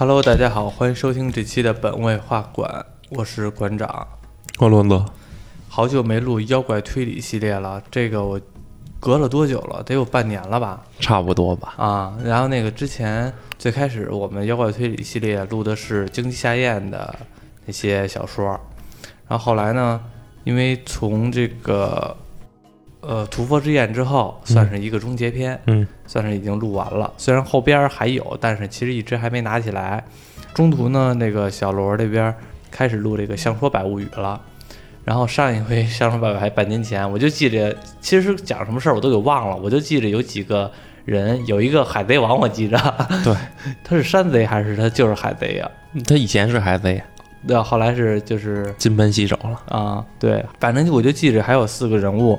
Hello，大家好，欢迎收听这期的本位画馆，我是馆长。关伦子，好久没录妖怪推理系列了，这个我隔了多久了？得有半年了吧？差不多吧。啊，然后那个之前最开始我们妖怪推理系列录的是荆棘夏彦的那些小说，然后后来呢，因为从这个呃屠佛之宴之后，算是一个终结篇，嗯，算是已经录完了。虽然后边还有，但是其实一直还没拿起来。中途呢，那个小罗这边开始录这个《相说百物语》了。然后上一回《相说百物语》还半年前，我就记着，其实讲什么事儿我都给忘了，我就记着有几个人，有一个海贼王，我记着，对，他是山贼还是他就是海贼呀、他以前是海贼，对，后来是就是金盆洗手了。啊，对，反正我就记着还有四个人物，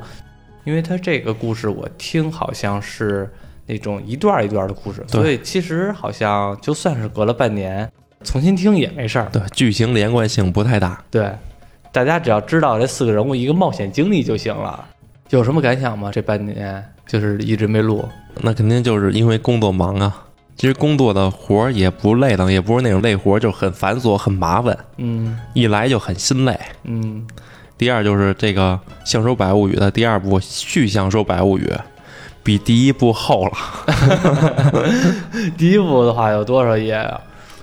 因为他这个故事我听好像是那种一段儿一段儿的故事，对所以其实好像就算是隔了半年，重新听也没事儿。对，剧情连贯性不太大。对，大家只要知道这四个人物一个冒险经历就行了。有什么感想吗？这半年就是一直没录，那肯定就是因为工作忙啊。其实工作的活儿也不累的，也不是那种累活儿，就很繁琐、很麻烦，嗯一来就很心累。嗯第二就是这个《相说百物语》的第二部《续相说百物语》，比第一部厚了。第一部的话有多少页啊？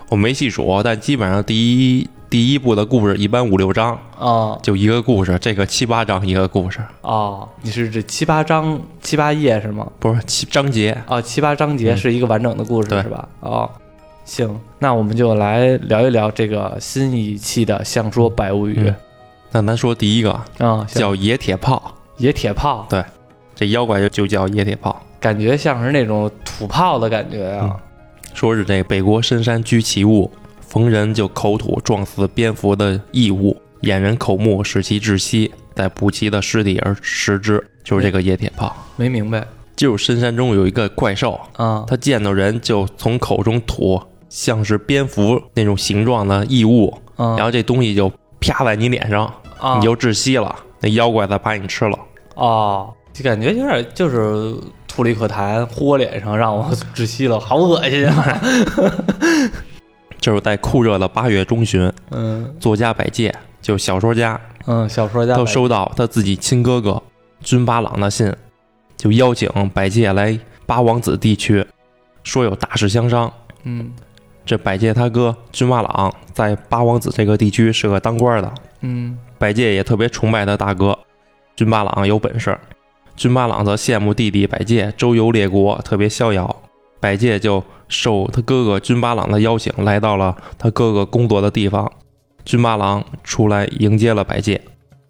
我没细数，但基本上第一第一部的故事一般五六章，哦就一个故事，这个七八章一个故事，哦，你是这七八章七八页是吗？不是七章节。哦，七八章节嗯是一个完整的故事、对是吧？哦，行，那我们就来聊一聊这个新一期的《相说百物语》嗯那咱说第一个啊、行。叫野铁炮，野铁炮，对这妖怪就就叫野铁炮。感觉像是那种土炮的感觉啊。说是这北国深山居奇物，逢人就口吐撞死蝙蝠的异物，掩人口目，使其窒息，再补其的尸体而食之，就是这个野铁炮。没明白。就是深山中有一个怪兽，啊。他见到人就从口中吐像是蝙蝠那种形状的异物，啊。然后这东西就啪在你脸上，啊你就窒息了。那妖怪再把你吃了。哦，就感觉有点就是吐了一口痰呼我脸上，让我窒息了，好恶心啊！就是在酷热的八月中旬，嗯作家百介，就小说家，嗯，小说家都收到他自己亲哥哥君巴朗的信，就邀请百介来八王子地区，说有大事相商。嗯这百介他哥君巴朗在八王子这个地区是个当官的，嗯百介也特别崇拜他大哥君巴朗有本事，君巴朗则羡慕弟弟百介周游列国，特别逍遥。百介就受他哥哥君巴朗的邀请，来到了他哥哥工作的地方。君巴朗出来迎接了百介，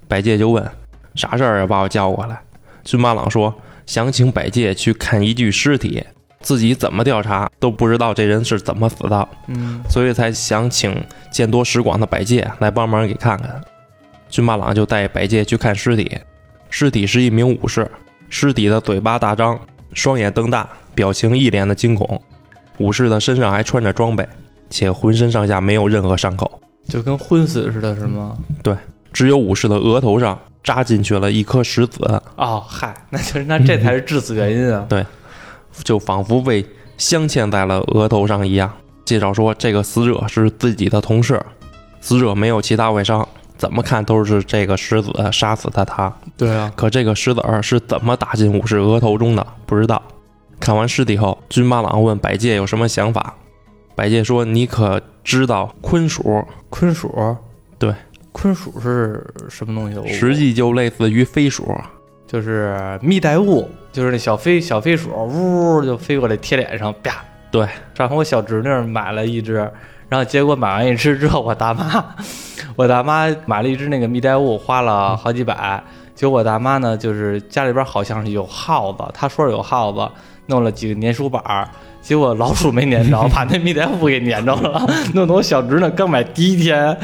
百介就问：“啥事儿啊？把我叫过来？”君巴朗说：“想请百介去看一具尸体，自己怎么调查都不知道这人是怎么死的，嗯所以才想请见多识广的百介来帮忙给看看。”君巴朗就带百介去看尸体，尸体是一名武士，尸体的嘴巴大张，双眼瞪大，表情一脸的惊恐。武士的身上还穿着装备，且浑身上下没有任何伤口，就跟昏死似的，是吗？对只有武士的额头上扎进去了一颗石子，哦，嗨，那就是那这才是致死原因啊！就仿佛被镶嵌在了额头上一样。介绍说，这个死者是自己的同事，死者没有其他外伤，怎么看都是这个石子杀死的他。对啊，可这个石子儿是怎么打进武士额头中的？不知道。看完尸体后，君巴朗问百介有什么想法。百介说：“你可知道坤鼠？坤鼠，对，坤鼠是什么东西？实际就类似于飞鼠。就是蜜袋鼯，就是那小飞小飞鼠，呜就飞过来贴脸上，啪。对，上回我小侄女买了一只，然后结果买完一只之后，我大妈，我大妈买了一只那个蜜袋鼯，花了好几百。结果我大妈呢，就是家里边好像是有耗子，她说是有耗子，弄了几个粘鼠板儿，结果老鼠没粘着，把那蜜袋鼯给粘着了，弄得我小侄女刚买第一天。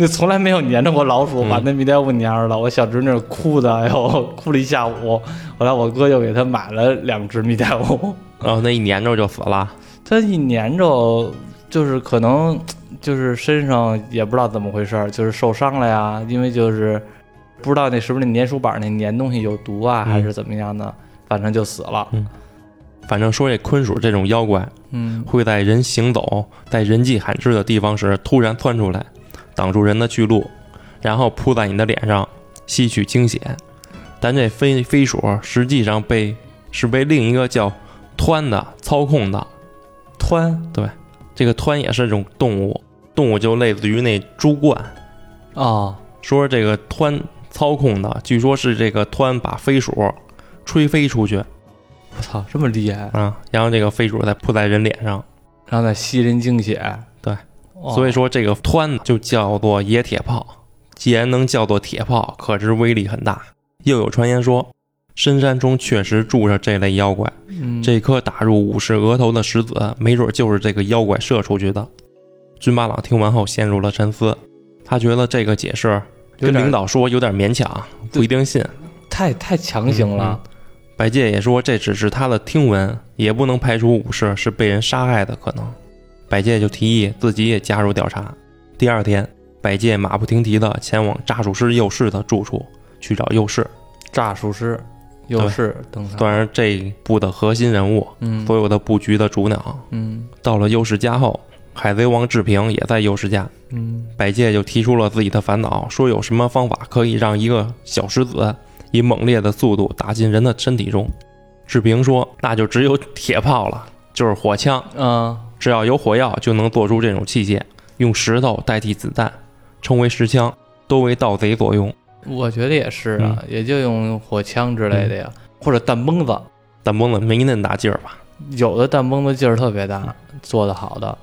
那从来没有粘着过老鼠，嗯把那蜜袋鼯粘着了。我小侄女哭的，哎呦，哭了一下午。后来我哥又给她买了两只蜜袋鼯。然后那一粘着就死了。它一粘着，就是可能就是身上也不知道怎么回事儿，就是受伤了呀，因为就是不知道那是不是那粘鼠板那粘东西有毒啊，嗯还是怎么样的，反正就死了。嗯反正说这坤鼠这种妖怪嗯会在人行走、在人迹罕至的地方时突然窜出来，挡住人的去路，然后扑在你的脸上吸取精血。但这飞飞鼠实际上被是被另一个叫湍的操控的。湍对这个湍也是种动物，动物就类似于那猪冠。哦，说这个湍操控的，据说是这个湍把飞鼠吹飞出去我操，这么厉害，啊，然后这个飞鼠再扑在人脸上，然后再吸人精血，所以说这个湍就叫做野铁炮。既然能叫做铁炮，可知威力很大。又有传言说，深山中确实住着这类妖怪。嗯这颗打入武士额头的石子，没准就是这个妖怪射出去的。军巴朗听完后陷入了沉思，他觉得这个解释跟领导说有点勉强，不一定信。太太强行了，白介也说这只是他的听闻，也不能排除武士是被人杀害的可能。百介就提议自己也加入调查。第二天，百介马不停蹄地前往诈术师右士的住处去找右士，诈术师又是登场，算是这一部的核心人物，嗯所有的布局的主脑。嗯到了右士家后，海贼王志平也在右士家。嗯百介就提出了自己的烦恼，说有什么方法可以让一个小石子以猛烈的速度打进人的身体中。志平说，那就只有铁炮了，就是火枪，嗯只要有火药就能做出这种器械，用石头代替子弹，称为石枪，多为盗贼所用。我觉得也是啊，也就用火枪之类的呀，或者弹崩子，弹崩子没那么大劲儿吧？有的弹崩子劲儿特别大，做得好的，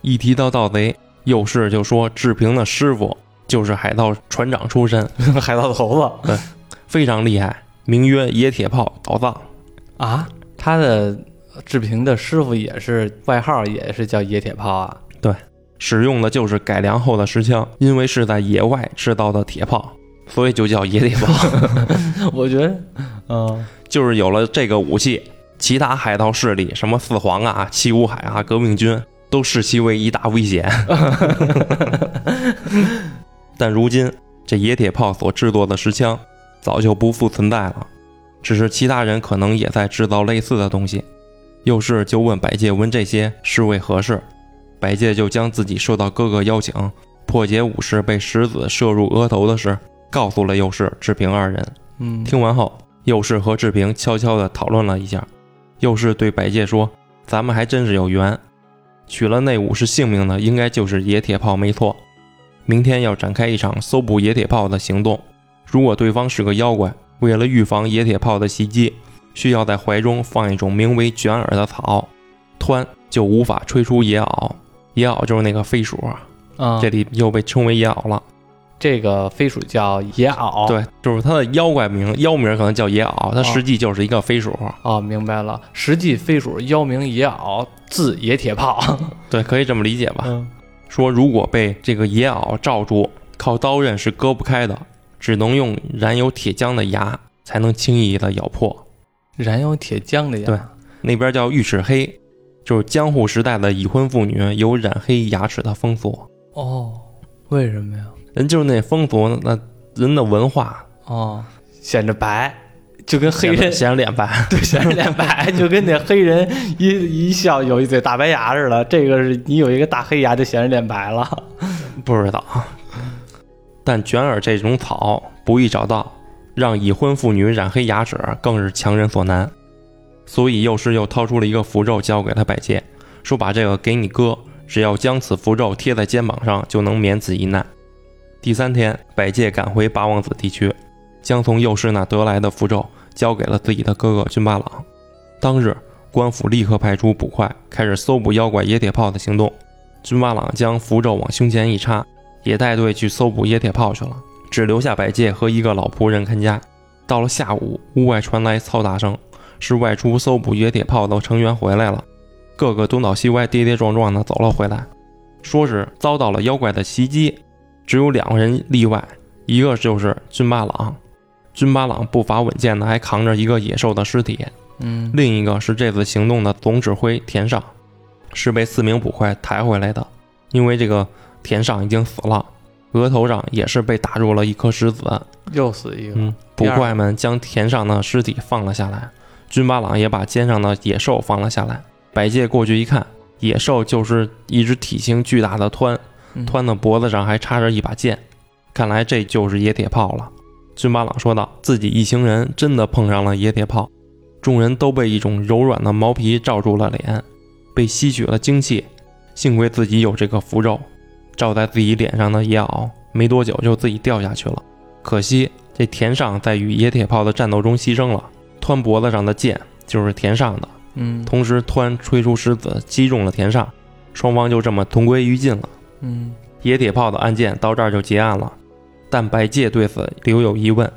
一提到盗贼，右士就说志平的师傅就是海盗船长出身，海盗头子对非常厉害，名曰野铁炮宝藏。啊，他的志平的师傅也是外号，也是叫野铁炮啊，对使用的就是改良后的石枪，因为是在野外制造的铁炮，所以就叫野铁炮。我觉得，嗯就是有了这个武器，其他海盗势力，什么四皇啊、七武海啊、革命军，都视其为一大危险。但如今，这野铁炮所制作的石枪早就不复存在了，只是其他人可能也在制造类似的东西。右士就问百介问这些是为何事，百介就将自己受到哥哥邀请破解武士被石子射入额头的事告诉了右士、志平二人。嗯，听完后，右士和志平悄悄地讨论了一下。右士对百介说：“咱们还真是有缘，取了那武士性命的，应该就是野铁炮，没错。明天要展开一场搜捕野铁炮的行动。如果对方是个妖怪，为了预防野铁炮的袭击，需要在怀中放一种名为卷耳的草，湍就无法吹出野袄。野袄就是那个飞鼠，啊，这里又被称为野袄了。这个飞鼠叫野袄，，对，就是它的妖怪名，妖名可能叫野袄，它实际就是一个飞鼠。哦，明白了，实际飞鼠妖名野袄，字野铁炮，对，可以这么理解吧？嗯说如果被这个野袄罩住，靠刀刃是割不开的，只能用染有铁浆的牙才能轻易的咬破。燃有铁浆的呀，对那边叫玉齿黑，就是江户时代的已婚妇女有染黑牙齿的风俗。哦，为什么呀？人就是那风俗，那人的文化，哦，显着白，就跟黑人显着脸白。对显着脸白，就跟那黑人一 一笑有一嘴大白牙似的。这个是你有一个大黑牙就显着脸白了。不知道，但卷耳这种草不易找到，让已婚妇女染黑牙齿更是强人所难。所以幼师又掏出了一个符咒交给他百介，说把这个给你哥，只要将此符咒贴在肩膀上，就能免此一难。第三天，百介赶回八王子地区，将从幼师那得来的符咒交给了自己的哥哥军八郎。当日，官府立刻派出捕快，开始搜捕妖怪野铁炮的行动。军八郎将符咒往胸前一插，也带队去搜捕野铁炮去了，只留下百介和一个老仆人看家。到了下午，屋外传来嘈杂声，是外出搜捕野铁炮的成员回来了，个个东倒西歪、跌跌撞撞地走了回来，说是遭到了妖怪的袭击。只有两个人例外，一个就是军巴郎，军巴郎步伐稳健的还扛着一个野兽的尸体，嗯另一个是这次行动的总指挥田上，是被四名捕快抬回来的。因为这个田上已经死了，额头上也是被打入了一颗石子。又死一个。嗯，捕快们将田上的尸体放了下来，军巴朗也把肩上的野兽放了下来。百介过去一看，野兽就是一只体型巨大的湍，嗯湍的脖子上还插着一把剑，看来这就是野铁炮了。军巴朗说道：“自己一行人真的碰上了野铁炮。”众人都被一种柔软的毛皮罩住了脸，被吸取了精气。幸亏自己有这个符咒，罩在自己脸上的野袄没多久就自己掉下去了。可惜这田上在与野铁炮的战斗中牺牲了，湍脖子上的剑就是田上的。嗯同时，湍吹出石子击中了田上，双方就这么同归于尽了。嗯野铁炮的案件到这儿就结案了，但白介对此留有疑问。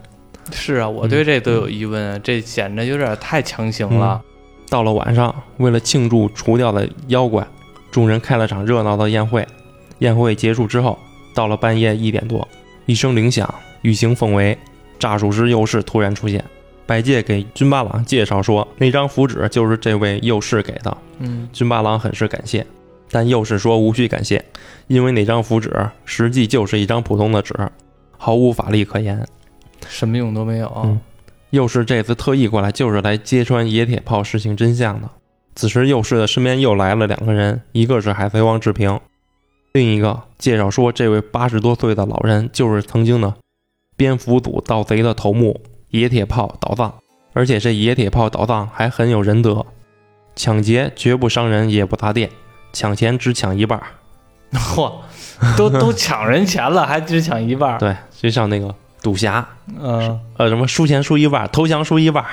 是啊，我对这都有疑问啊，这显得有点太强行了。到了晚上，为了庆祝除掉的妖怪，众人开了场热闹的宴会。宴会结束之后，到了半夜一点多，一声铃响，欲行奉为，诈术师右士突然出现。百介给军八郎介绍说，那张符纸就是这位右士给的。嗯军八郎很是感谢，但右士说无需感谢，因为那张符纸实际就是一张普通的纸，毫无法力可言。什么用都没有。嗯右士这次特意过来，就是来揭穿野铁炮事情真相的。此时，右士的身边又来了两个人，一个是海贼王志平，另一个介绍说，这位八十多岁的老人就是曾经的蝙蝠组盗贼的头目野铁炮岛藏，而且这野铁炮岛藏还很有仁德，抢劫绝不伤人，也不砸店，抢钱只抢一半儿。嚯，都都抢人钱了，还只抢一半儿。对，就像那个赌侠，嗯呃，什么输钱输一半，投降输一半。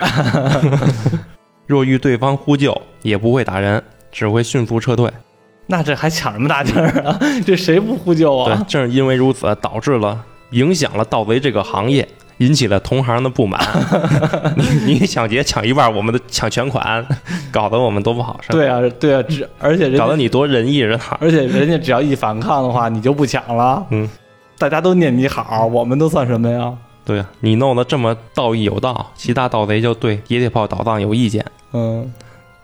若遇对方呼救，也不会打人，只会迅速撤退。那这还抢什么大劲儿啊？这谁不呼救啊对啊？，正是因为如此，导致了影响了盗贼这个行业，引起了同行的不满。你你抢劫抢一半，我们的抢全款，搞得我们多不好，是吧？对啊，对啊，只而且人搞得你多仁义人好。而且人家只要一反抗的话，你就不抢了。嗯，大家都念你好，我们都算什么呀？对啊，你弄得这么道义有道，其他盗贼就对野铁炮倒藏有意见。嗯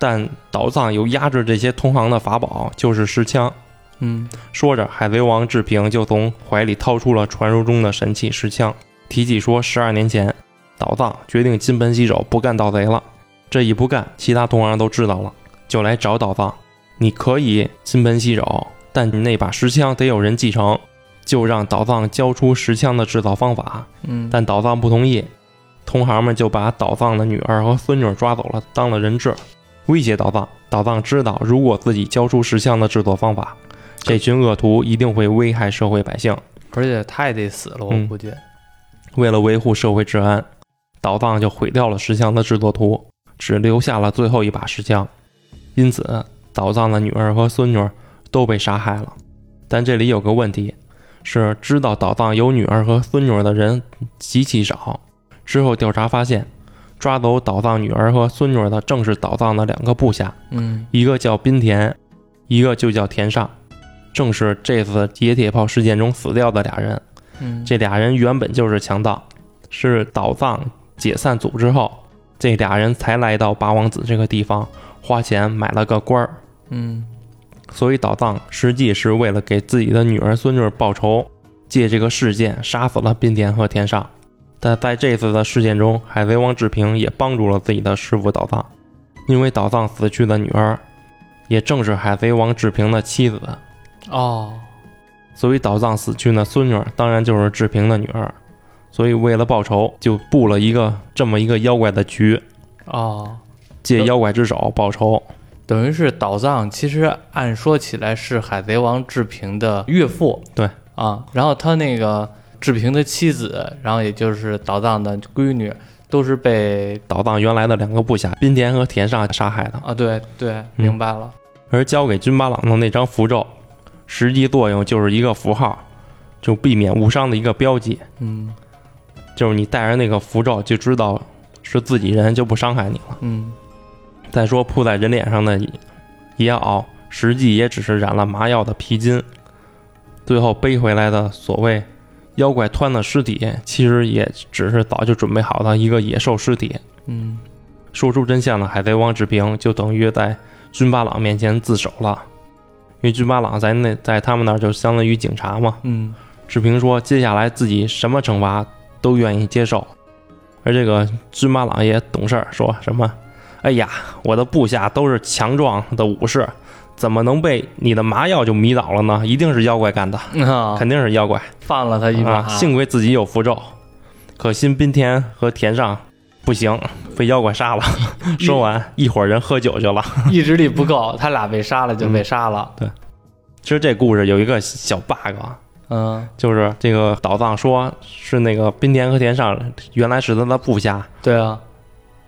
但岛藏有压制这些同行的法宝，就是石枪。嗯说着，海贼王志平就从怀里掏出了传说中的神器石枪，提起说，十二年前，岛藏决定金盆洗手，不干盗贼了。这一不干，其他同行都知道了，就来找岛藏。你可以金盆洗手，但你那把石枪得有人继承，就让岛藏交出石枪的制造方法。嗯，但岛藏不同意，同行们就把岛藏的女儿和孙女抓走了，当了人质，威胁岛藏。岛藏知道，如果自己交出石像的制作方法，这群恶徒一定会危害社会百姓。而且他也得死了，我嗯估计。为了维护社会治安，岛藏就毁掉了石像的制作图，只留下了最后一把石像。因此，岛藏的女儿和孙女都被杀害了。但这里有个问题，是知道岛藏有女儿和孙女的人极其少。之后调查发现，抓走岛藏女儿和孙女的正是岛藏的两个部下，嗯一个叫滨田，一个就叫田上，正是这次野铁炮事件中死掉的俩人。嗯，这俩人原本就是强盗，是岛藏解散组织后，这俩人才来到八王子这个地方，花钱买了个官儿。嗯所以岛藏实际是为了给自己的女儿孙女报仇，借这个事件杀死了滨田和田上。但在这次的事件中，海贼王志平也帮助了自己的师傅岛藏，因为岛藏死去的女儿，也正是海贼王志平的妻子。哦，所以岛藏死去的孙女儿当然就是志平的女儿，所以为了报仇，就布了一个这么一个妖怪的局，哦，借妖怪之手报仇。等于是岛藏，其实按说起来是海贼王志平的岳父。对啊，然后他那个志平的妻子，然后也就是岛藏的闺女，都是被岛藏原来的两个部下滨田和田上杀害的，啊，对对，明白了。而交给军八郎的那张符咒，实际作用就是一个符号，就避免误伤的一个标记，嗯就是你带着那个符咒就知道是自己人，就不伤害你了。嗯再说铺在人脸上的野袄，实际也只是染了麻药的皮筋。最后背回来的所谓妖怪湍的尸体，其实也只是早就准备好的一个野兽尸体。嗯说出真相的海贼王志平就等于在军巴朗面前自首了，因为军巴朗在那在他们那儿就相当于警察嘛。嗯志平说，接下来自己什么惩罚都愿意接受，而这个军巴朗也懂事儿，说什么哎呀，我的部下都是强壮的武士，怎么能被你的麻药就迷倒了呢？一定是妖怪干的，啊，肯定是妖怪放了他一马，啊！幸亏自己有符咒，可惜滨田和田上不行，被妖怪杀了。说完，一伙人喝酒去了。意志力不够，他俩被杀了就被杀了。对其实这故事有一个小 bug，嗯，就是这个岛藏说是那个滨田和田上原来是他的部下对啊，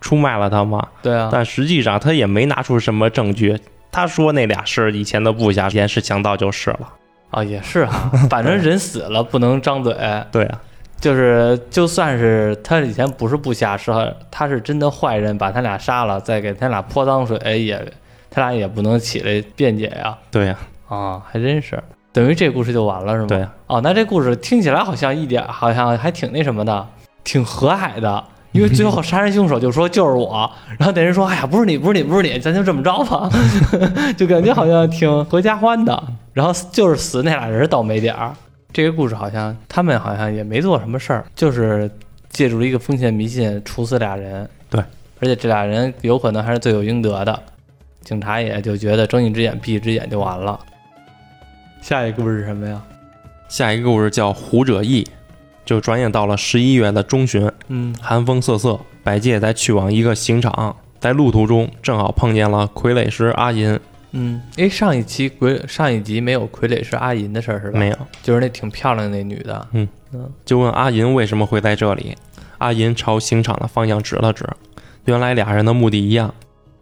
出卖了他嘛，对啊，但实际上他也没拿出什么证据。他说那俩是以前的部下，严是强盗就是了。啊也是哈，反正人死了不能张嘴，对啊，就是就算是他以前不是部下，是他是真的坏人，把他俩杀了，再给他俩泼脏水，也他俩也不能起来辩解呀。对呀、啊，还真是，等于这故事就完了是吗？对。哦，那这故事听起来好像一点，好像还挺那什么的，挺和蔼的。因为最后杀人凶手就说就是我，然后那人说哎呀不是你不是你不是你，咱就这么着吧，就感觉好像挺合家欢的。然后就是死那俩人倒霉点儿。这个故事好像他们好像也没做什么事儿，就是借助了一个封建迷信处死俩人。对，而且这俩人有可能还是罪有应得的，警察也就觉得睁一只眼闭一只眼就完了。下一个故事是什么呀？下一个故事叫《胡者义》，就转眼到了十一月的中旬，嗯寒风瑟瑟，百介在去往一个刑场，在路途中正好碰见了傀儡师阿银。嗯，哎，上一期傀上一集没有傀儡师阿银的事儿是吧？没有，就是那挺漂亮的那女的。嗯就问阿银为什么会在这里。阿银朝刑场的方向指了指，原来俩人的目的一样，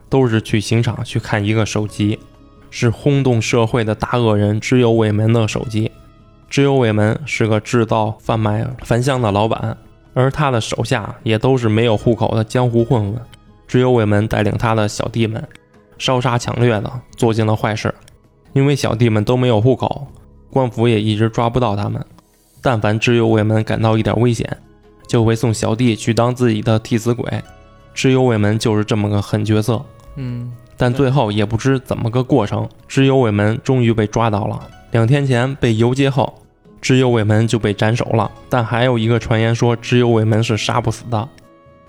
都是去刑场去看一个首级，是轰动社会的大恶人知由尾门的首级。知由尾门是个制造贩卖焚香的老板，而他的手下也都是没有户口的江湖混混。知由尾门带领他的小弟们，烧杀抢掠的做尽了坏事。因为小弟们都没有户口，官府也一直抓不到他们。但凡知由尾门感到一点危险，就会送小弟去当自己的替死鬼。知由尾门就是这么个狠角色，嗯但最后也不知怎么个过程，知由尾门终于被抓到了。两天前被游街后，知由尾门就被斩首了。但还有一个传言说，知由尾门是杀不死的，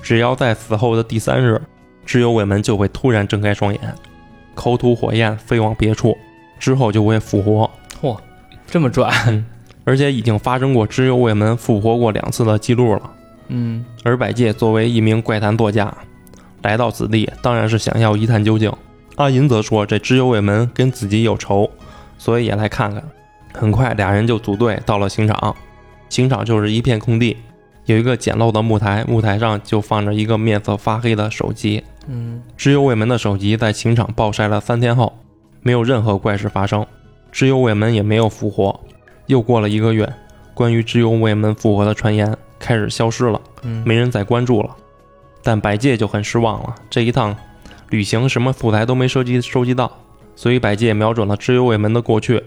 只要在死后的第三日，知由尾门就会突然睁开双眼，口吐火焰飞往别处，之后就会复活。嚯，这么转。而且已经发生过知由尾门复活过两次的记录了。嗯而百介作为一名怪谈作家，来到此地当然是想要一探究竟。阿银则说这知由尾门跟自己有仇，所以也来看看。很快俩人就组队到了刑场，刑场就是一片空地，有一个简陋的木台，木台上就放着一个面色发黑的首级。嗯知由尾门的首级在刑场暴晒了三天后，没有任何怪事发生，知由尾门也没有复活。又过了一个月，关于知由尾门复活的传言开始消失了。嗯，没人再关注了。但百介就很失望了，这一趟旅行什么素材都没收集收集到，所以百介瞄准了知由尾门的过去，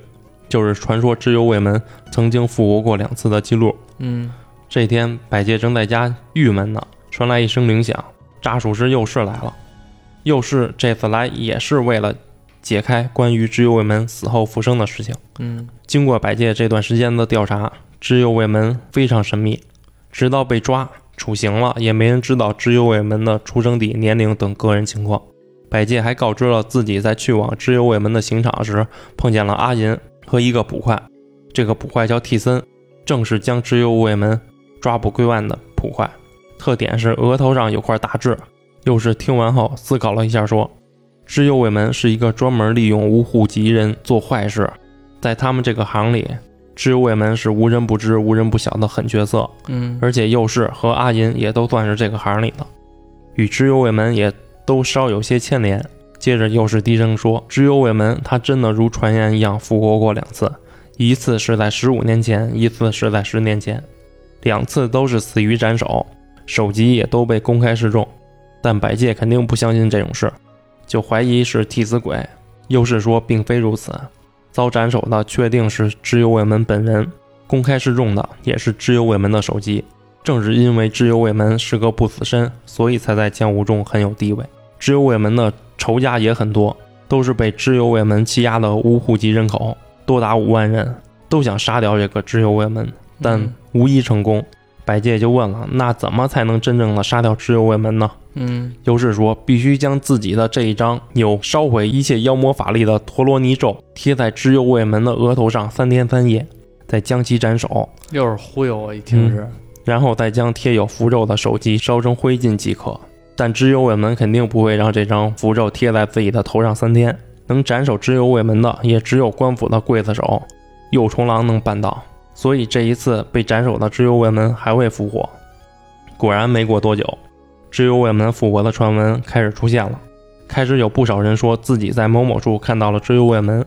就是传说知由尾门曾经复活过两次的记录。嗯这天，百介正在家郁闷呢，传来一声铃响，扎术师右士来了。右士这次来也是为了解开关于知由尾门死后复生的事情。嗯经过百介这段时间的调查，知由尾门非常神秘，直到被抓处刑了，也没人知道知由尾门的出生地、年龄等个人情况。百介还告知了自己在去往知由尾门的刑场时，碰见了阿银和一个捕快，这个捕快叫替森，正是将知由尾门抓捕归案的捕快，特点是额头上有块大痣。又是听完后思考了一下，说：“知由尾门是一个专门利用无户籍人做坏事，在他们这个行里，知由尾门是无人不知、无人不晓的狠角色，嗯而且右士和阿银也都算是这个行里的，与知由尾门也都稍有些牵连。接着右士低声说：“知由尾门他真的如传言一样复活过两次，一次是在十五年前，一次是在十年前，两次都是死于斩首，首级也都被公开示众。但百界肯定不相信这种事，就怀疑是替死鬼。右士说并非如此，遭斩首的确定是知友尾门本人，公开示众的也是知友尾门的首级。正是因为知友尾门是个不死身，所以才在江湖中很有地位。知友尾门的仇家也很多，都是被知友尾门欺压的无户籍人口，多达五万人，都想杀掉这个知友尾门，但无一成功。百介就问了：“那怎么才能真正的杀掉知右卫门呢？”嗯尤氏说：“必须将自己的这一张有烧毁一切妖魔法力的陀罗尼咒贴在知右卫门的额头上三天三夜，再将其斩首，又是忽悠我，一听是，然后再将贴有符咒的手机烧成灰烬即可。但知右卫门肯定不会让这张符咒贴在自己的头上三天，能斩首知右卫门的也只有官府的刽子手右重郎能办到。所以这一次被斩首的知右卫门还未复活。果然没过多久，知右卫门复活的传闻开始出现了。开始有不少人说自己在某某处看到了知右卫门，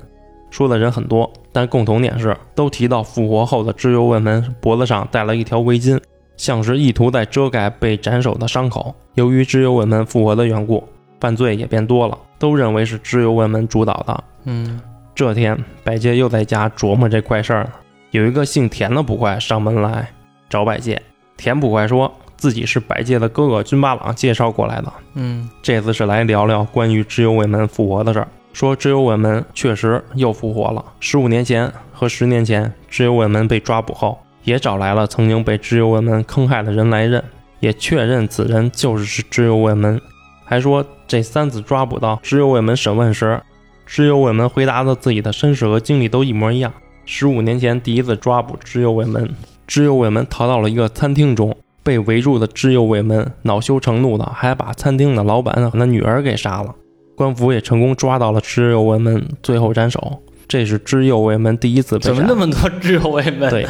说的人很多，但共同点是都提到复活后的知右卫门脖子上戴了一条围巾，像是意图在遮盖被斩首的伤口。由于知右卫门复活的缘故，犯罪也变多了，都认为是知右卫门主导的。嗯这天，百介又在家琢磨这怪事儿呢。有一个姓田的捕快上门来找百介，田捕快说自己是百介的哥哥军八郎介绍过来的，嗯这次是来聊聊关于知右卫门复活的事儿。说知右卫门确实又复活了。十五年前和十年前，知右卫门被抓捕后，也找来了曾经被知右卫门坑害的人来认，也确认此人就是知右卫门，还说这三次抓捕到知右卫门审问时，知右卫门回答的自己的身世和经历都一模一样。十五年前第一次抓捕知右卫门，知右卫门逃到了一个餐厅中，被围住的知右卫门恼羞成怒的，还把餐厅的老板和他女儿给杀了。官府也成功抓到了知右卫门，最后斩首。这是知右卫门第一次被怎么。那么多知右卫门？对，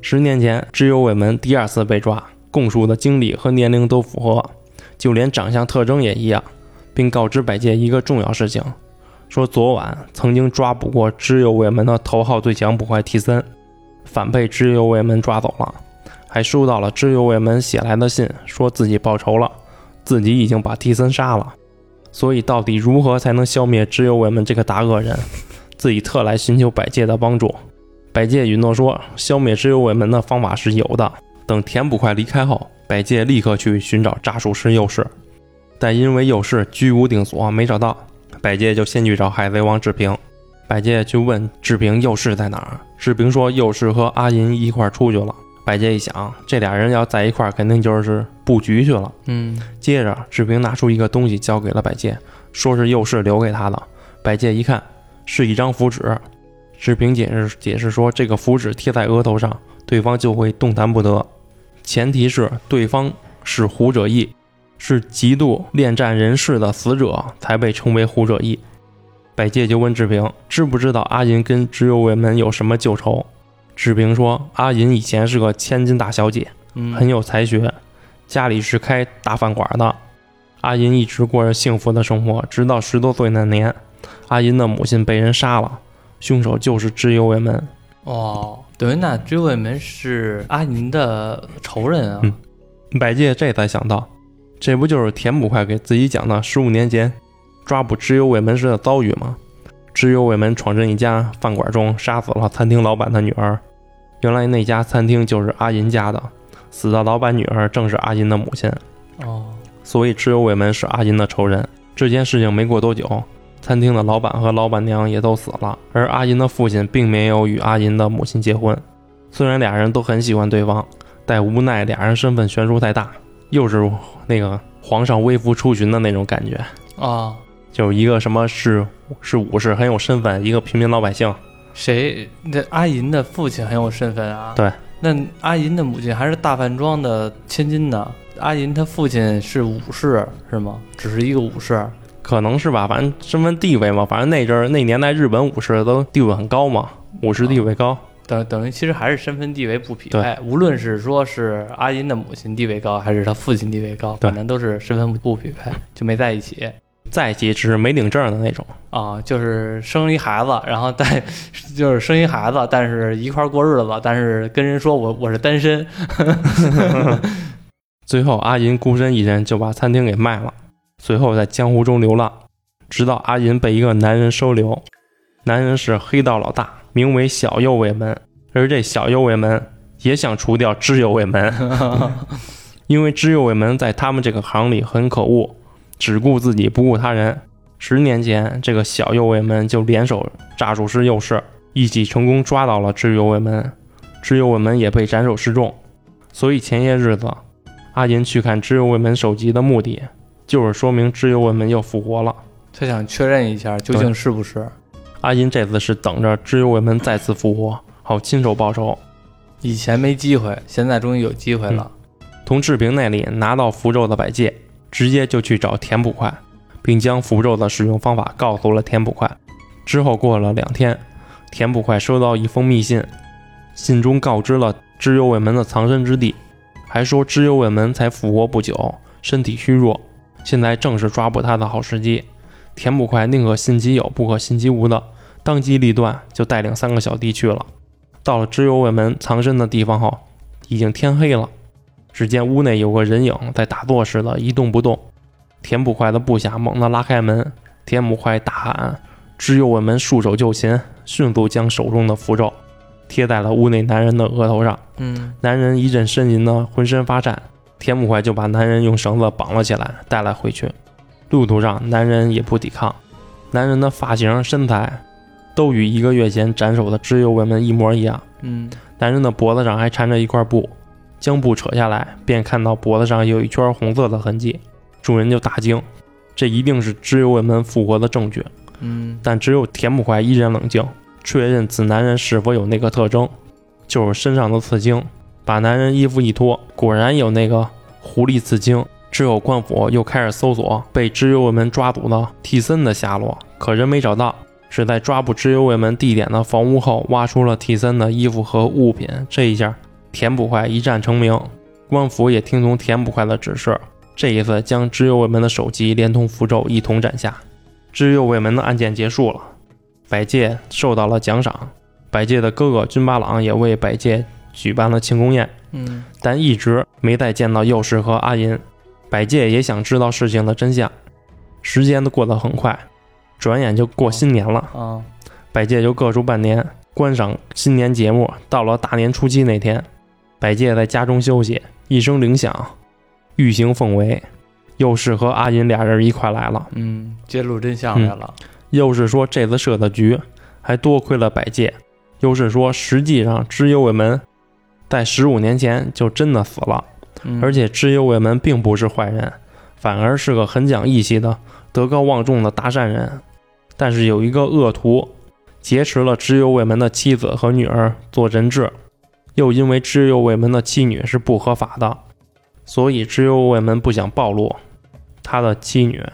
十年前知右卫门第二次被抓，供述的经历和年龄都符合，就连长相特征也一样，并告知百介一个重要事情，说昨晚曾经抓捕过知右卫门的头号最强捕快提森，反被知右卫门抓走了，还收到了知右卫门写来的信，说自己报仇了，自己已经把提森杀了，所以到底如何才能消灭知右卫门这个大恶人，自己特来寻求百介的帮助。百介允诺说，消灭知右卫门的方法是有的。等田捕快离开后，百介立刻去寻找扎术师右氏，但因为右氏居无定所，没找到。百介就先去找海贼王志平。百介就问志平右氏在哪儿，志平说右氏和阿银一块儿出去了。百介一想，这俩人要在一块儿，肯定就是布局去了。嗯接着，志平拿出一个东西交给了百介，说是右氏留给他的。百介一看，是一张符纸。志平解释解释说，这个符纸贴在额头上，对方就会动弹不得，前提是对方是胡者义，是极度恋战人士的死者，才被称为胡者义。百介就问志平，知不知道阿银跟知右卫门有什么旧仇？志平说，阿银以前是个千金大小姐，嗯，很有才学，家里是开大饭馆的。阿银一直过着幸福的生活，直到十多岁那年，阿银的母亲被人杀了，凶手就是知右卫门。哦，等于那知右卫门是阿银的仇人啊。嗯百介这才想到，这不就是田捕快给自己讲的十五年前抓捕知右卫门时的遭遇吗？知右卫门闯进一家饭馆中，杀死了餐厅老板的女儿。原来那家餐厅就是阿银家的，死的老板女儿正是阿银的母亲。哦，所以知右卫门是阿银的仇人。这件事情没过多久，餐厅的老板和老板娘也都死了，而阿银的父亲并没有与阿银的母亲结婚。虽然俩人都很喜欢对方，但无奈俩人身份悬殊太大，又是那个皇上微服出巡的那种感觉，啊，就一个什么是是武士很有身份，一个平民老百姓。谁？那阿银的父亲很有身份啊。对。那阿银的母亲还是大饭庄的千金呢。阿银他父亲是武士是吗？只是一个武士。可能是吧，反正身份地位嘛，反正那阵儿那年代日本武士都地位很高嘛，武士地位高。等等于其实还是身份地位不匹对配，无论是说是阿银的母亲地位高，还是他父亲地位高，对反正都是身份不匹配，就没在一起在一起只是没领证的那种。啊。就是生一孩子，然后带 就是生一孩子，但是一块儿过日子，但是跟人说我我是单身，最后，阿银孤身一人就把餐厅给卖了，随后在江湖中流浪，直到阿银被一个男人收留。男人是黑道老大，名为小右卫门，而这小右卫门也想除掉知右卫门，因为知右卫门在他们这个行里很可恶，只顾自己不顾他人。十年前，这个小右卫门就联手诈术师右氏，一起成功抓到了知右卫门，知右卫门也被斩首示众。所以前些日子，阿银去看知右卫门首级的目的，就是说明知右卫门又复活了。他想确认一下究竟是不是。阿银这次是等着知由卫门再次复活，好亲手报仇。以前没机会，现在终于有机会了。从志平那里拿到符咒的摆戒，直接就去找田捕快，并将符咒的使用方法告诉了田捕快。之后过了两天，田捕快收到一封密信，信中告知了知由卫门的藏身之地，还说知由卫门才复活不久，身体虚弱，现在正是抓捕他的好时机。田捕快宁可信其有，不可信其无的，当机立断，就带领三个小弟去了。到了知友卫门藏身的地方后，已经天黑了。只见屋内有个人影在打坐似的，一动不动。田捕快的部下猛地拉开门，田捕快大喊：“知友卫门束手就擒！”迅速将手中的符咒贴在了屋内男人的额头上。嗯，男人一阵呻吟呢，浑身发颤。田捕快就把男人用绳子绑了起来，带了回去。路途上，男人也不抵抗。男人的发型、身材都与一个月前斩首的知由卫们一模一样。嗯，男人的脖子上还缠着一块布，将布扯下来，便看到脖子上有一圈红色的痕迹。众人就大惊，这一定是知由卫们复活的证据。嗯，但只有田捕快依然冷静，确认此男人是否有那个特征，就是身上的刺青。把男人衣服一脱，果然有那个狐狸刺青。之后，官府又开始搜索被知由卫门抓捕的替森的下落，可人没找到。是在抓捕知由卫门地点的房屋后，挖出了替森的衣服和物品。这一下，田捕快一战成名，官府也听从田捕快的指示，这一次将知由卫门的首级连同符咒一同斩下。知由卫门的案件结束了，百介受到了奖赏，百介的哥哥军八郎也为百介举办了庆功宴，嗯，但一直没再见到右氏和阿银。百介也想知道事情的真相。时间都过得很快，转眼就过新年了。啊，百介就各处半年观赏新年节目。到了大年初七那天，百介在家中休息，一声铃响，玉行奉为，又是和阿银俩人一块来了。嗯，揭露真相来了。又是说这次设的局还多亏了百介。又是说，实际上知幽卫门在十五年前就真的死了。嗯而且知由卫门并不是坏人，反而是个很讲义气的、德高望重的大善人。但是有一个恶徒劫持了知由卫门的妻子和女儿做人质，又因为知由卫门的妻女是不合法的，所以知由卫门不想暴露他的妻女，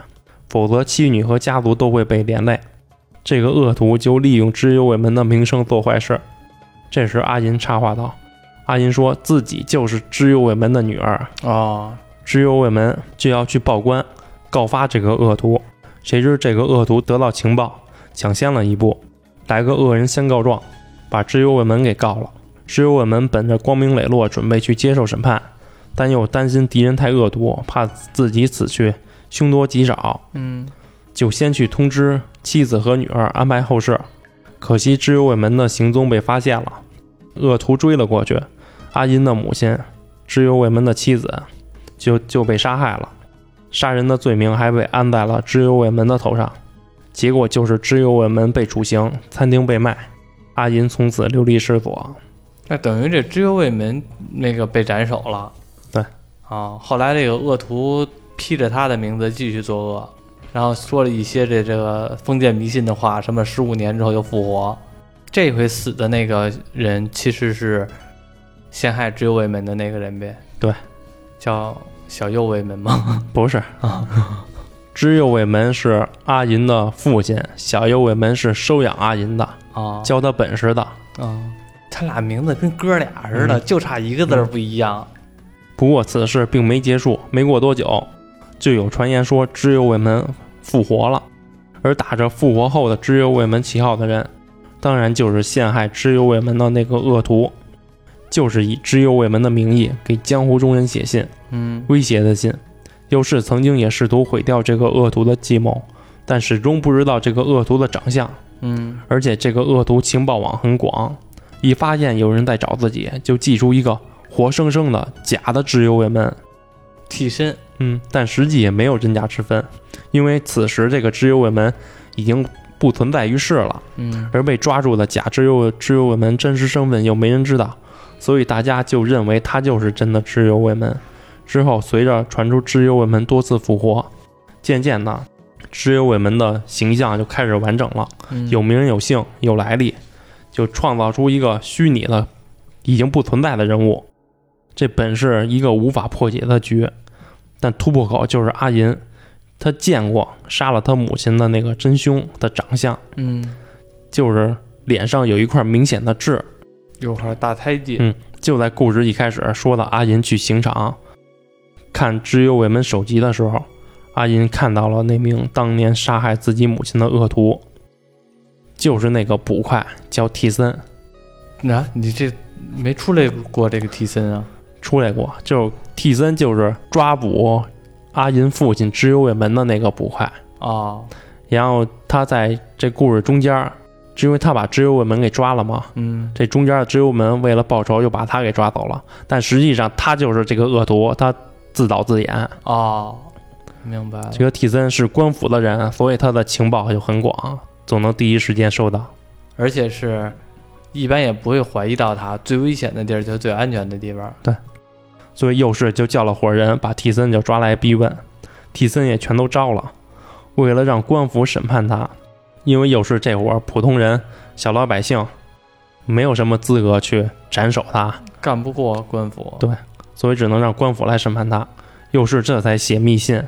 否则妻女和家族都会被连累。这个恶徒就利用知由卫门的名声做坏事。这时阿银插话道。阿银说自己就是知由卫门的女儿，啊，知由卫门就要去报官，告发这个恶徒。谁知这个恶徒得到情报，抢先了一步，来个恶人先告状，把知由卫门给告了。知由卫门本着光明磊落，准备去接受审判，但又担心敌人太恶毒，怕自己死去凶多吉少，嗯，就先去通知妻子和女儿安排后事。可惜知由卫门的行踪被发现了，恶徒追了过去。阿银的母亲，知由卫门的妻子，就就被杀害了，杀人的罪名还被安在了知由卫门的头上，结果就是知由卫门被处刑，餐厅被卖，阿银从此流离失所。那等于这知由卫门那个被斩首了。对，啊，后来这个恶徒披着他的名字继续作恶，然后说了一些这这个封建迷信的话，什么十五年之后又复活。这回死的那个人其实是陷害知右卫门的那个人呗？对，叫小右卫门吗？不是啊，知右卫门是阿银的父亲，小右卫门是收养阿银的，啊，教他本事的。啊，他俩名字跟哥俩似的，嗯就差一个字儿不一样。不过此事并没结束，没过多久，就有传言说知右卫门复活了，而打着复活后的知右卫门旗号的人，当然就是陷害知右卫门的那个恶徒，就是以知由卫门的名义给江湖中人写信，嗯威胁的信。右氏曾经也试图毁掉这个恶徒的计谋，但始终不知道这个恶徒的长相，嗯而且这个恶徒情报网很广，一发现有人在找自己，就寄出一个活生生的假的知由卫门。替身。嗯，但实际也没有真假之分，因为此时这个知由卫门已经不存在于世了，嗯而被抓住的假知由知由卫门真实身份又没人知道，所以大家就认为他就是真的知幽卫门。之后，随着传出知幽卫门多次复活，渐渐的，知幽卫门的形象就开始完整了，嗯有名有姓有来历，就创造出一个虚拟的、已经不存在的人物。这本是一个无法破解的局，但突破口就是阿银，他见过杀了他母亲的那个真凶的长相，嗯，就是脸上有一块明显的痣。有块大胎记，嗯就在故事一开始说到阿银去刑场看知幽卫门首级的时候，阿银看到了那名当年杀害自己母亲的恶徒，就是那个捕快叫替森，那、你这没出来过这个替森啊？出来过，就是替森就是抓捕阿银父亲知幽卫门的那个捕快，啊，然后他在这故事中间儿，因为他把知幽卫门给抓了嘛，嗯，这中间的知幽门为了报仇又把他给抓走了，但实际上他就是这个恶徒，他自导自演。哦，明白了这。个替森是官府的人，所以他的情报就很广，总能第一时间收到。而且是一般也不会怀疑到他最危险的地儿就是最安全的地方。对所以右氏就叫了伙人，把替森就抓来逼问，替森也全都招了。为了让官府审判他，因为又是这伙普通人、小老百姓没有什么资格去斩首他，干不过官府，对所以只能让官府来审判他。又是这才写密信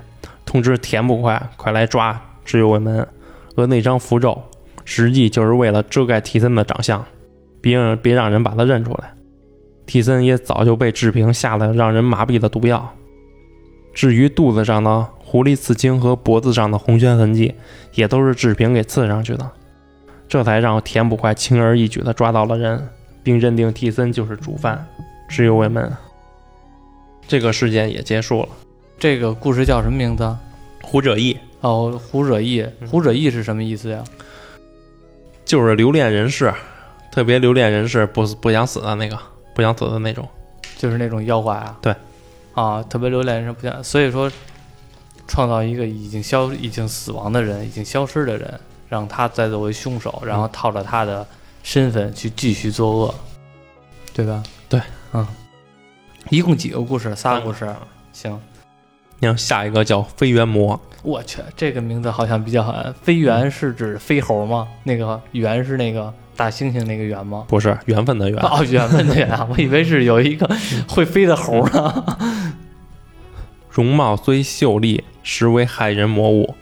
通知田捕快快来抓知幽卫门，而那张符咒实际就是为了遮盖替森的长相，别人别让人把他认出来。替森也早就被志平下了让人麻痹的毒药。至于肚子上的狐狸刺青和脖子上的红圈痕迹，也都是志平给刺上去的，这才让田捕快轻而易举地抓到了人，并认定替森就是主犯，知幽卫门。这个事件也结束了。这个故事叫什么名字？胡者义哦，胡者义。嗯胡者义是什么意思呀？就是留恋人世，特别留恋人世，不不想死的那个，不想死的那种。就是那种妖怪啊。对。啊，特别留恋人不想，所以说创造一个已经消、已经死亡的人、已经消失的人，让他再作为凶手，然后套着他的身份去继续作恶，对吧？对。嗯。一共几个故事？仨三个故事。行。你看下一个叫飞猿魔，我去，这个名字好像比较狠。飞猿是指飞猴吗？那个猿是那个大猩猩那个猿吗？不是缘分的缘。哦，缘分的缘啊，我以为是有一个会飞的猴呢。容貌虽秀丽，实为害人魔物。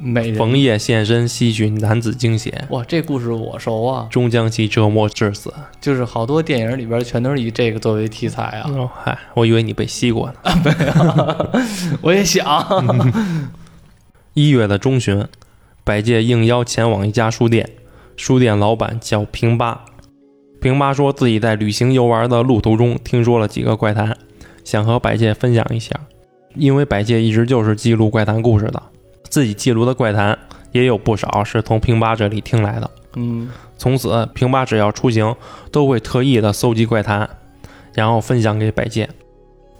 美人逢夜现身，吸取男子精血，哇，这故事我熟啊，终将其折磨致死。就是好多电影里边全都是以这个作为题材啊。哦，嗨，我以为你被吸过呢。我也想，一月的中旬，百介应邀前往一家书店，书店老板叫平八。平八说自己在旅行游玩的路途中听说了几个怪谈，想和百介分享一下。因为百介一直就是记录怪谈故事的，自己记录的怪谈也有不少是从平八这里听来的。嗯，从此，平八只要出行，都会特意的搜集怪谈，然后分享给百介。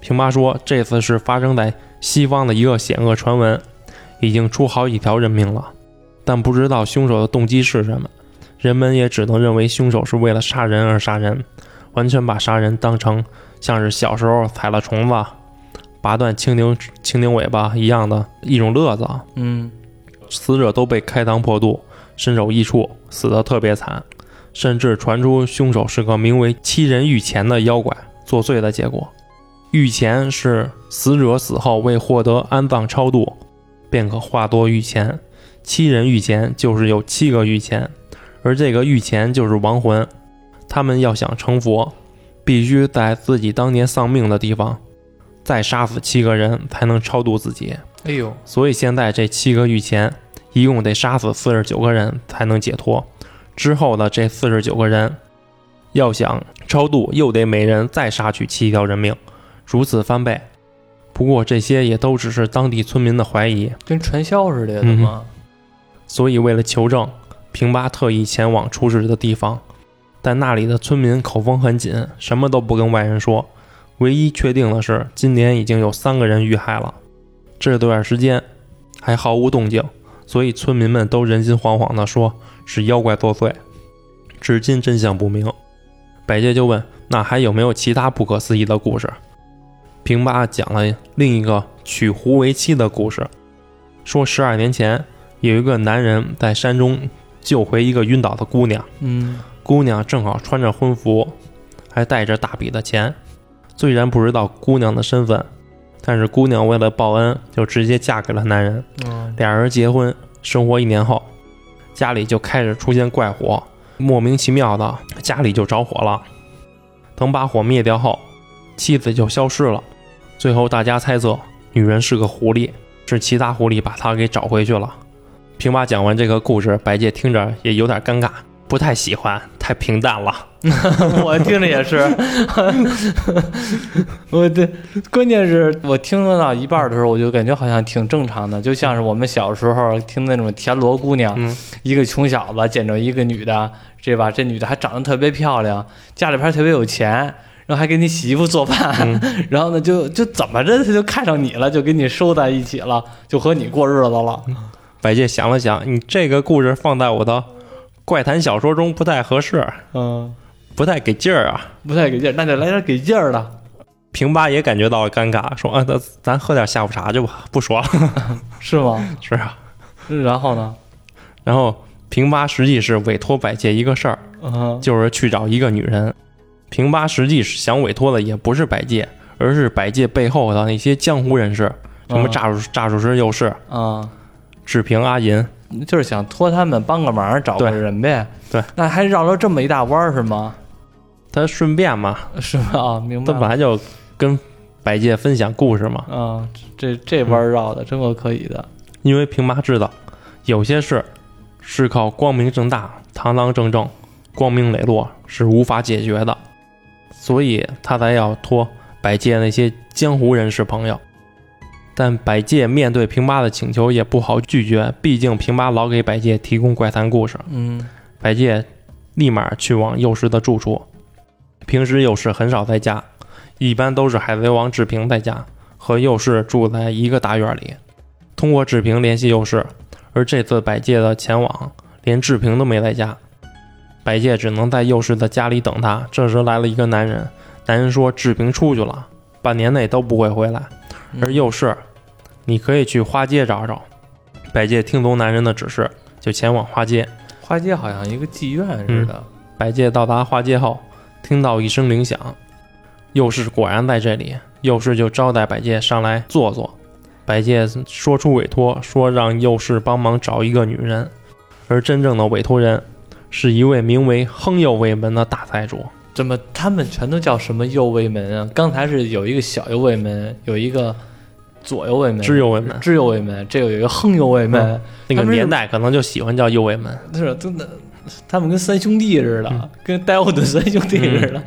平八说，这次是发生在西方的一个险恶传闻，已经出好几条人命了，但不知道凶手的动机是什么。人们也只能认为凶手是为了杀人而杀人，完全把杀人当成像是小时候踩了虫子、拔断蜻蜓蜻蜓尾巴一样的一种乐子。嗯，死者都被开膛破肚，身首异处，死得特别惨，甚至传出凶手是个名为七人御前的妖怪作祟的结果。御前是死者死后为获得安葬超度，便可化作御前。七人御前就是有七个御前，而这个御前就是亡魂。他们要想成佛，必须在自己当年丧命的地方再杀死七个人，才能超度自己。哎呦，所以现在这七个御前一共得杀死四十九个人才能解脱。之后的这四十九个人要想超度，又得每人再杀取七条人命，如此翻倍。不过这些也都只是当地村民的怀疑，跟传销似的，嗯怎么？所以为了求证，平八特意前往出事的地方，但那里的村民口风很紧，什么都不跟外人说。唯一确定的是，今年已经有三个人遇害了，这段时间还毫无动静，所以村民们都人心惶惶地说是妖怪作祟。至今真相不明。百介就问那还有没有其他不可思议的故事？平八讲了另一个娶狐为妻的故事，说十二年前有一个男人在山中救回一个晕倒的姑娘，嗯姑娘正好穿着婚服，还带着大笔的钱。虽然不知道姑娘的身份，但是姑娘为了报恩，就直接嫁给了男人。嗯俩人结婚生活一年后，家里就开始出现怪火，莫名其妙的家里就着火了。等把火灭掉后，妻子就消失了。最后大家猜测女人是个狐狸，是其他狐狸把她给找回去了。平八讲完这个故事，白介听着也有点尴尬，不太喜欢，太平淡了。我听着也是，我对，关键是我听到一半的时候，我就感觉好像挺正常的，就像是我们小时候听那种田螺姑娘，嗯一个穷小子捡着一个女的，这吧，这女的还长得特别漂亮，家里边特别有钱，然后还给你洗衣服做饭，嗯 然后呢，就就怎么着他就看上你了，就给你收在一起了，就和你过日子了。白介想了想，你这个故事放在我的怪谈小说中不太合适，嗯，不太给劲儿啊。不太给劲儿，那就来点给劲儿的。平八也感觉到了尴尬，说：“啊，咱咱喝点下午茶去吧，不说了。是吗？”是啊。然后呢？然后平八实际是委托百介一个事儿，嗯就是去找一个女人。平八实际是想委托的也不是百介，而是百介背后的那些江湖人士，什么嗯诈术诈术师右士、啊，志平、阿银。就是想托他们帮个忙，找个人呗。对，那还绕了这么一大弯儿是吗？他顺便嘛，是吧？啊，明白了。他本来就跟百介分享故事嘛。啊，这这弯绕的真够可以的。因为平八知道，有些事是靠光明正大、堂堂正正、光明磊落是无法解决的，所以他才要托百介那些江湖人士朋友。但百介面对平八的请求也不好拒绝，毕竟平八老给百介提供怪谈故事。嗯百介立马去往幼师的住处。平时幼师很少在家，一般都是海贼王志平在家，和幼师住在一个大院里。通过志平联系幼师，而这次百介的前往，连志平都没在家。百介只能在幼师的家里等他。这时来了一个男人，男人说志平出去了，半年内都不会回来。而幼师，你可以去花街找找。百介听从男人的指示，就前往花街。花街好像一个妓院似的。百介到达花街后，听到一声铃响，右士果然在这里，右士就招待百介上来坐坐。百介说出委托，说让右士帮忙找一个女人，而真正的委托人是一位名为亨右卫门的大财主。怎么他们全都叫什么右卫门啊？刚才是有一个小右卫门，有一个左右卫门，知右卫门知右卫门，这个有一个横右卫门，那个年代可能就喜欢叫右卫门。是真的，他们跟三兄弟似的，嗯跟戴奥顿三兄弟似的。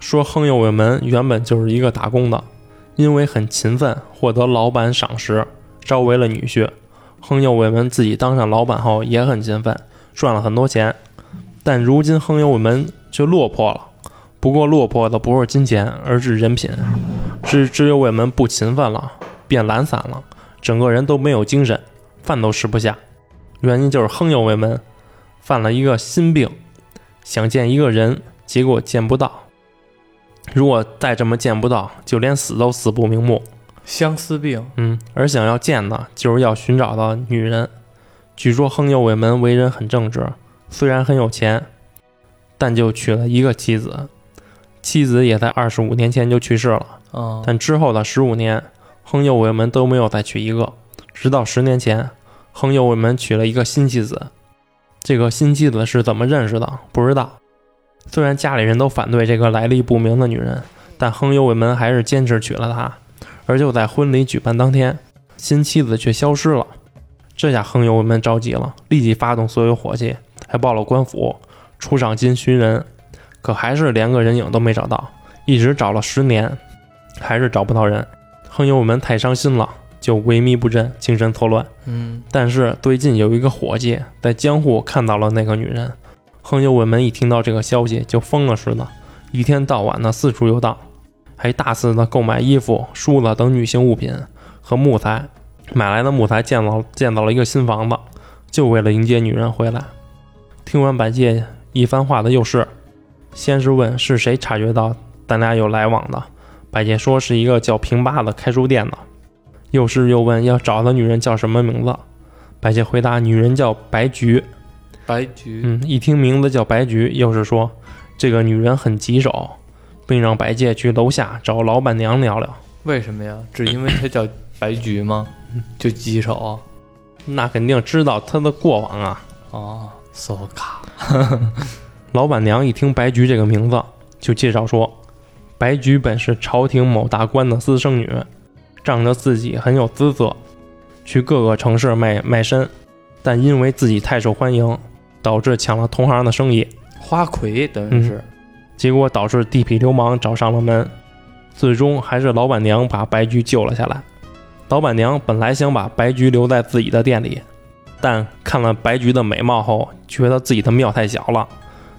说横右卫门原本就是一个打工的，因为很勤奋，获得老板赏识，招为了女婿。亨右卫门自己当上老板后也很勤奋，赚了很多钱。但如今亨右卫门却落魄了，不过落魄的不是金钱，而是人品。知知右卫门不勤奋了，变懒散了，整个人都没有精神，饭都吃不下。原因就是亨右为门犯了一个心病，想见一个人，结果见不到。如果再这么见不到，就连死都死不瞑目。相思病，嗯，而想要见的，就是要寻找到女人。据说亨右卫门为人很正直，虽然很有钱，但就娶了一个妻子，妻子也在二十五年前就去世了。嗯，但之后的十五年，亨右卫门都没有再娶一个，直到十年前，亨右卫门娶了一个新妻子。这个新妻子是怎么认识的？不知道。虽然家里人都反对这个来历不明的女人，但亨右卫门还是坚持娶了她。而就在婚礼举办当天，新妻子却消失了。这下亨右卫门着急了，立即发动所有伙计，还报了官府，出赏金寻人，可还是连个人影都没找到，一直找了十年，还是找不到人。亨右卫门太伤心了，就萎靡不振，精神错乱。嗯，但是最近有一个伙计在江户看到了那个女人，亨右卫门一听到这个消息就疯了似的，一天到晚的四处游荡，还大肆的购买衣服、梳子等女性物品和木材，买来的木材建造建造了一个新房子，就为了迎接女人回来。听完百介一番话的又是，先是问是谁察觉到咱俩有来往的，百介说是一个叫平八的开书店的。又是又问要找的女人叫什么名字，百介回答女人叫白菊。白菊，嗯，一听名字叫白菊，又是说这个女人很棘手，并让白介去楼下找老板娘聊聊。为什么呀？只因为她叫白菊吗？就棘手？那肯定知道她的过往啊。哦，so 卡。老板娘一听白菊这个名字，就介绍说，白菊本是朝廷某大官的私生女，仗着自己很有姿色，去各个城市卖卖身，但因为自己太受欢迎，导致抢了同行的生意，花魁等于是。结果导致地痞流氓找上了门，最终还是老板娘把白菊救了下来。老板娘本来想把白菊留在自己的店里，但看了白菊的美貌后，觉得自己的庙太小了。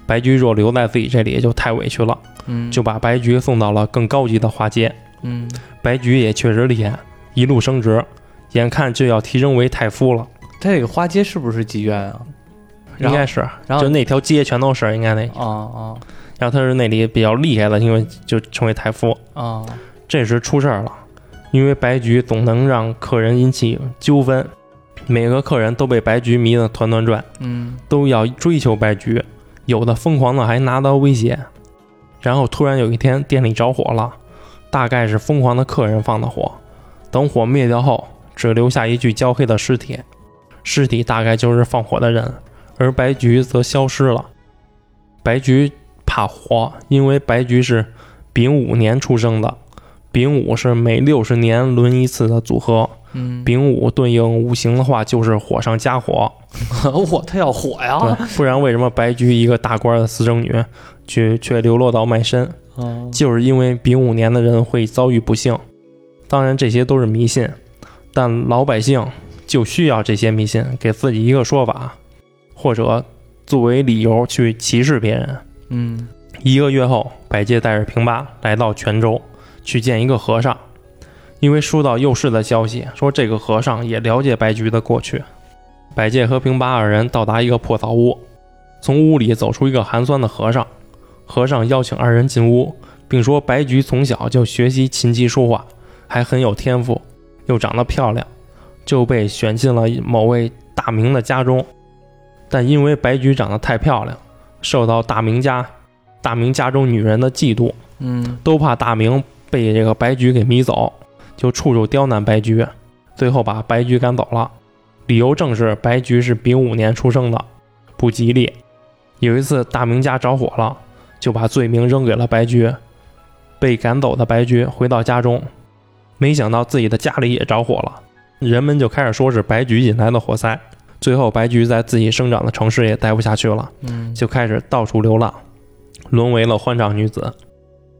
白菊若留在自己这里就太委屈了，嗯，就把白菊送到了更高级的花街。嗯，白菊也确实厉害，一路升职，眼看就要提升为太夫了。他这个花街是不是妓院啊？应该是，然后就那条街全都是，应该那。啊啊然后他是那里比较厉害的，因为就成为太夫。啊！这时出事儿了，因为白菊总能让客人引起纠纷，每个客人都被白菊迷得团团转，嗯都要追求白菊，有的疯狂的还拿刀威胁。然后突然有一天店里着火了，大概是疯狂的客人放的火。等火灭掉后，只留下一具焦黑的尸体，尸体大概就是放火的人，而白菊则消失了。白菊怕火，因为白菊是丙午年出生的，丙午是每六十年轮一次的组合，嗯，丙午对应五行的话就是火上加火。我他要火呀！不然为什么白菊一个大官的私生女，却却流落到卖身？嗯就是因为丙午年的人会遭遇不幸。当然这些都是迷信，但老百姓就需要这些迷信给自己一个说法，或者作为理由去歧视别人。嗯一个月后，百介带着平八来到泉州，去见一个和尚。因为收到右氏的消息，说这个和尚也了解白菊的过去。百介和平八二人到达一个破草屋，从屋里走出一个寒酸的和尚。和尚邀请二人进屋，并说白菊从小就学习琴棋书画，还很有天赋，又长得漂亮，就被选进了某位大明的家中。但因为白菊长得太漂亮，受到大明家大明家中女人的嫉妒，嗯都怕大明被这个白菊给迷走，就处处刁难白菊，最后把白菊赶走了。理由正是白菊是丙午年出生的，不吉利。有一次大明家着火了，就把罪名扔给了白菊。被赶走的白菊回到家中，没想到自己的家里也着火了，人们就开始说是白菊引来的火灾。最后，白菊在自己生长的城市也待不下去了。嗯就开始到处流浪，沦为了欢场女子。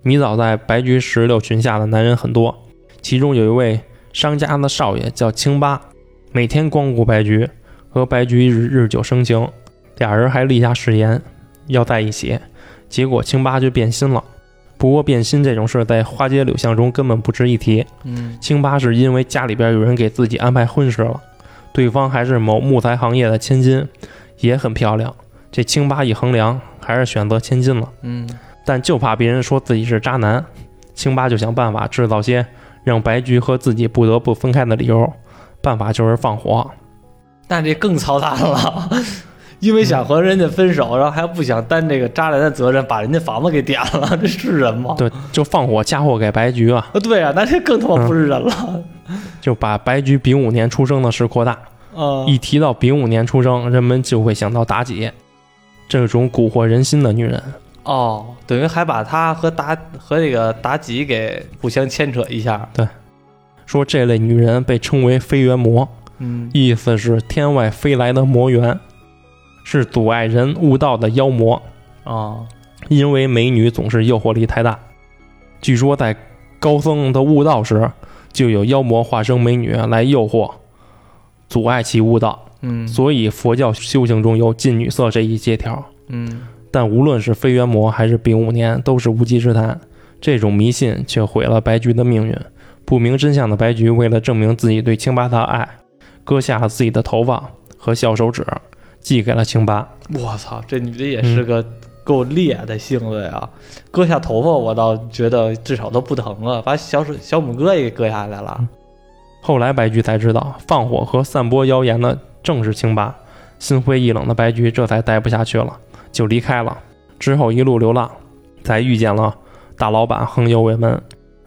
迷倒在白菊石榴裙下的男人很多，其中有一位商家的少爷叫青八，每天光顾白菊，和白菊日日久生情，俩人还立下誓言要在一起。结果青八就变心了。不过变心这种事在花街柳巷中根本不值一提。嗯清八是因为家里边有人给自己安排婚事了，对方还是某木材行业的千金，也很漂亮。这青八一衡量，还是选择千金了。嗯但就怕别人说自己是渣男，青八就想办法制造些让白菊和自己不得不分开的理由。办法就是放火。那这更操蛋了，因为想和人家分手，然后还不想担这个渣男的责任，把人家房子给点了，这是人吗？对，就放火嫁祸给白菊啊，啊，对啊，那这更他妈不是人了。就把白菊丙午年出生的事扩大。嗯，一提到丙午年出生，人们就会想到妲己，这种蛊惑人心的女人。哦，等于还把他和妲和这个妲己给互相牵扯一下。对说这类女人被称为飞猿魔，嗯意思是天外飞来的魔猿，是阻碍人悟道的妖魔。哦，因为美女总是诱惑力太大。据说在高僧的悟道时，就有妖魔化身美女来诱惑、阻碍其悟道，嗯所以佛教修行中有禁女色这一戒条。嗯但无论是飞猿魔还是丙午年，都是无稽之谈。这种迷信却毁了白菊的命运。不明真相的白菊为了证明自己对青八的爱，割下了自己的头发和小手指，寄给了青八。我操，这女的也是个够烈的性子呀！割下头发，我倒觉得至少都不疼了，把小手小拇哥也割下来了。后来白菊才知道，放火和散播谣言的正是青八。心灰意冷的白菊这才待不下去了，就离开了。之后一路流浪，才遇见了大老板横幽卫门。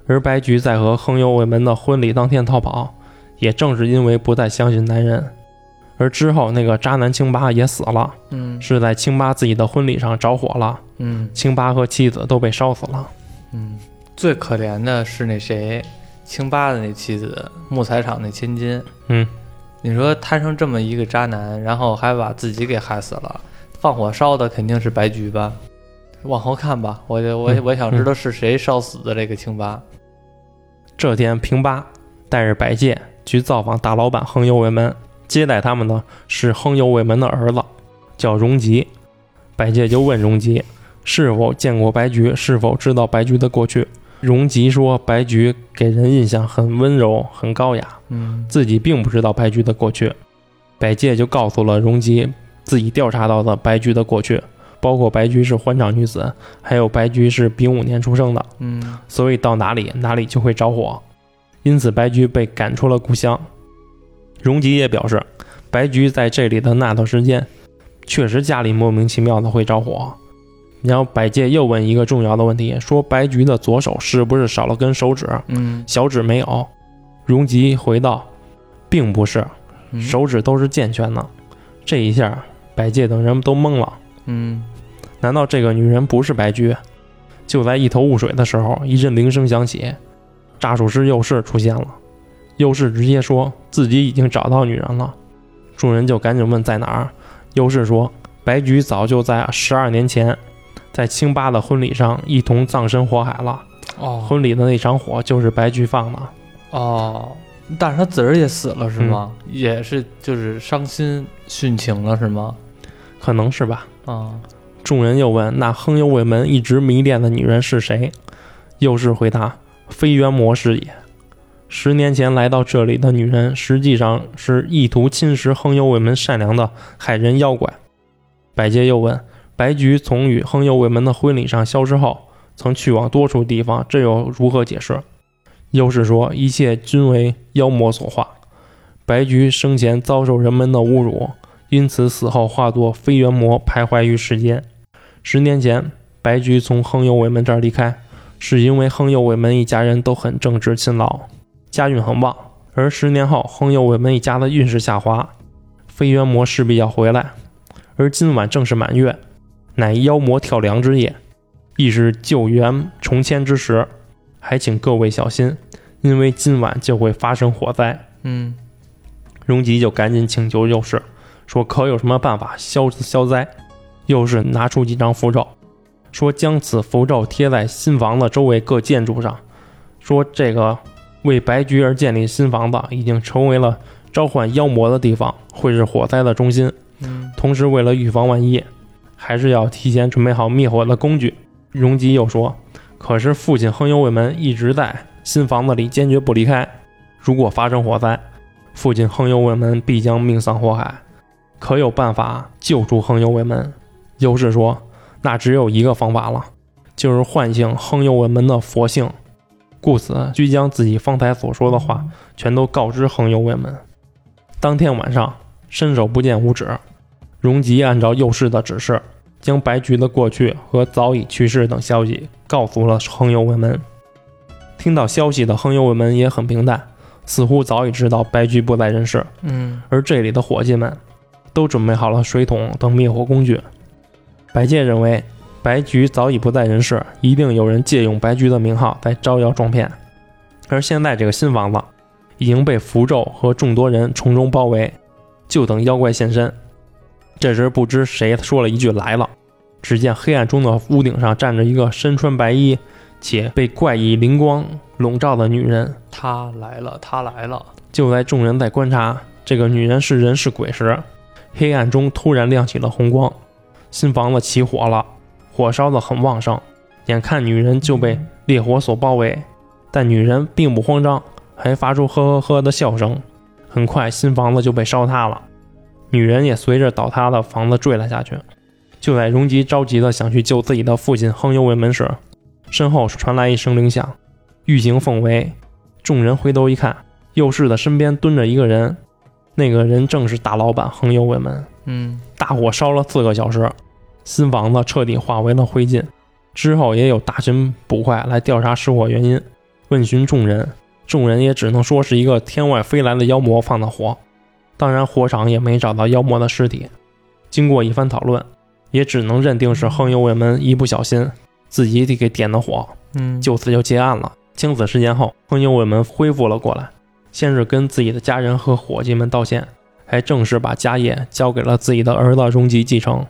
而白菊在和横幽卫门的婚礼当天逃跑，也正是因为不再相信男人。而之后那个渣男清八也死了，嗯是在清八自己的婚礼上着火了，嗯清八和妻子都被烧死了。嗯，最可怜的是那谁，清八的那妻子，木材厂那千金。嗯，你说摊上这么一个渣男，然后还把自己给害死了，放火烧的肯定是白菊吧？往后看吧，我就我嗯我想知道是谁烧死的这个清八。这天，平八带着百介去造访大老板横幽卫门，接待他们的是横幽卫门的儿子，叫荣吉。百介就问荣吉是否见过白菊，是否知道白菊的过去。荣吉说，白菊给人印象很温柔，很高雅，嗯自己并不知道白菊的过去。百介就告诉了荣吉自己调查到的白菊的过去，包括白菊是欢场女子，还有白菊是丙午年出生的。嗯所以到哪里哪里就会着火，因此白菊被赶出了故乡。荣吉也表示，白菊在这里的那段时间，确实家里莫名其妙的会着火。然后百介又问一个重要的问题，说白菊的左手是不是少了根手指，嗯，小指没有？荣吉回道，并不是，嗯手指都是健全的。这一下，百介等人都懵了。嗯难道这个女人不是白菊？就在一头雾水的时候，一阵铃声响起，诈术师右氏出现了。右氏直接说自己已经找到女人了，众人就赶紧问在哪儿。右氏说，白菊早就在十二年前，在清八的婚礼上一同葬身火海了。哦婚礼的那场火就是白菊放的。哦，但是他自个儿也死了是吗？也是就是伤心殉情了是吗？可能是吧。啊众人又问：“那横幽卫门一直迷恋的女人是谁？”右氏回答：“非元魔是也。十年前来到这里的女人，实际上是意图侵蚀横幽卫门善良的害人妖怪。”百介又问：“白菊从与横幽卫门的婚礼上消失后，曾去往多处地方，这又如何解释？”又是说：“一切均为妖魔所化。白菊生前遭受人们的侮辱，因此死后化作飞元魔徘徊于世间。十年前，白菊从横右卫门这儿离开，是因为横右卫门一家人都很正直勤劳，家运很旺。而十年后，横右卫门一家的运势下滑，飞元魔势必要回来。而今晚正是满月，乃妖魔跳梁之夜，亦是救援重迁之时，还请各位小心，因为今晚就会发生火灾。嗯荣吉就赶紧请求右氏，说可有什么办法消消灾？又是拿出几张符咒，说将此符咒贴在新房子周围各建筑上，说这个为白菊而建立新房子已经成为了召唤妖魔的地方，会是火灾的中心。嗯同时，为了预防万一，还是要提前准备好灭火的工具。荣吉又说：“可是父亲横幽卫门一直在新房子里，坚决不离开。如果发生火灾，父亲横幽卫门必将命丧火海。可有办法救出横幽卫门？”优氏说：“那只有一个方法了，就是唤醒横幽卫门的佛性。故此，须将自己方才所说的话全都告知横幽卫门。”当天晚上，伸手不见五指。荣吉按照右氏的指示，将白菊的过去和早已去世等消息告诉了横幽卫门。听到消息的横幽卫门也很平淡，似乎早已知道白菊不在人世。嗯而这里的伙计们都准备好了水桶等灭火工具。白介认为白菊早已不在人世，一定有人借用白菊的名号在招摇撞骗。而现在这个新房子已经被符咒和众多人从中包围，就等妖怪现身。这时不知谁说了一句“来了”，只见黑暗中的屋顶上站着一个身穿白衣且被怪异灵光笼罩的女人。她来了，她来了。就在众人在观察这个女人是人是鬼时，黑暗中突然亮起了红光，新房子起火了，火烧得很旺盛，眼看女人就被烈火所包围，但女人并不慌张，还发出呵呵呵的笑声。很快，新房子就被烧塌了，女人也随着倒塌的房子坠了下去。就在荣吉着急的想去救自己的父亲亨优为门时，身后传来一声铃响，玉警奉为。众人回头一看，右氏的身边蹲着一个人，那个人正是大老板横游卫门。嗯大火烧了四个小时，新房子彻底化为了灰烬。之后也有大神捕快来调查失火原因，问询众人，众人也只能说是一个天外飞来的妖魔放的火。当然，火场也没找到妖魔的尸体。经过一番讨论，也只能认定是横游卫门一不小心自己给点的火，嗯，就此就结案了。经此事件后，横游卫门恢复了过来，先是跟自己的家人和伙计们道歉，还正式把家业交给了自己的儿子荣吉继承。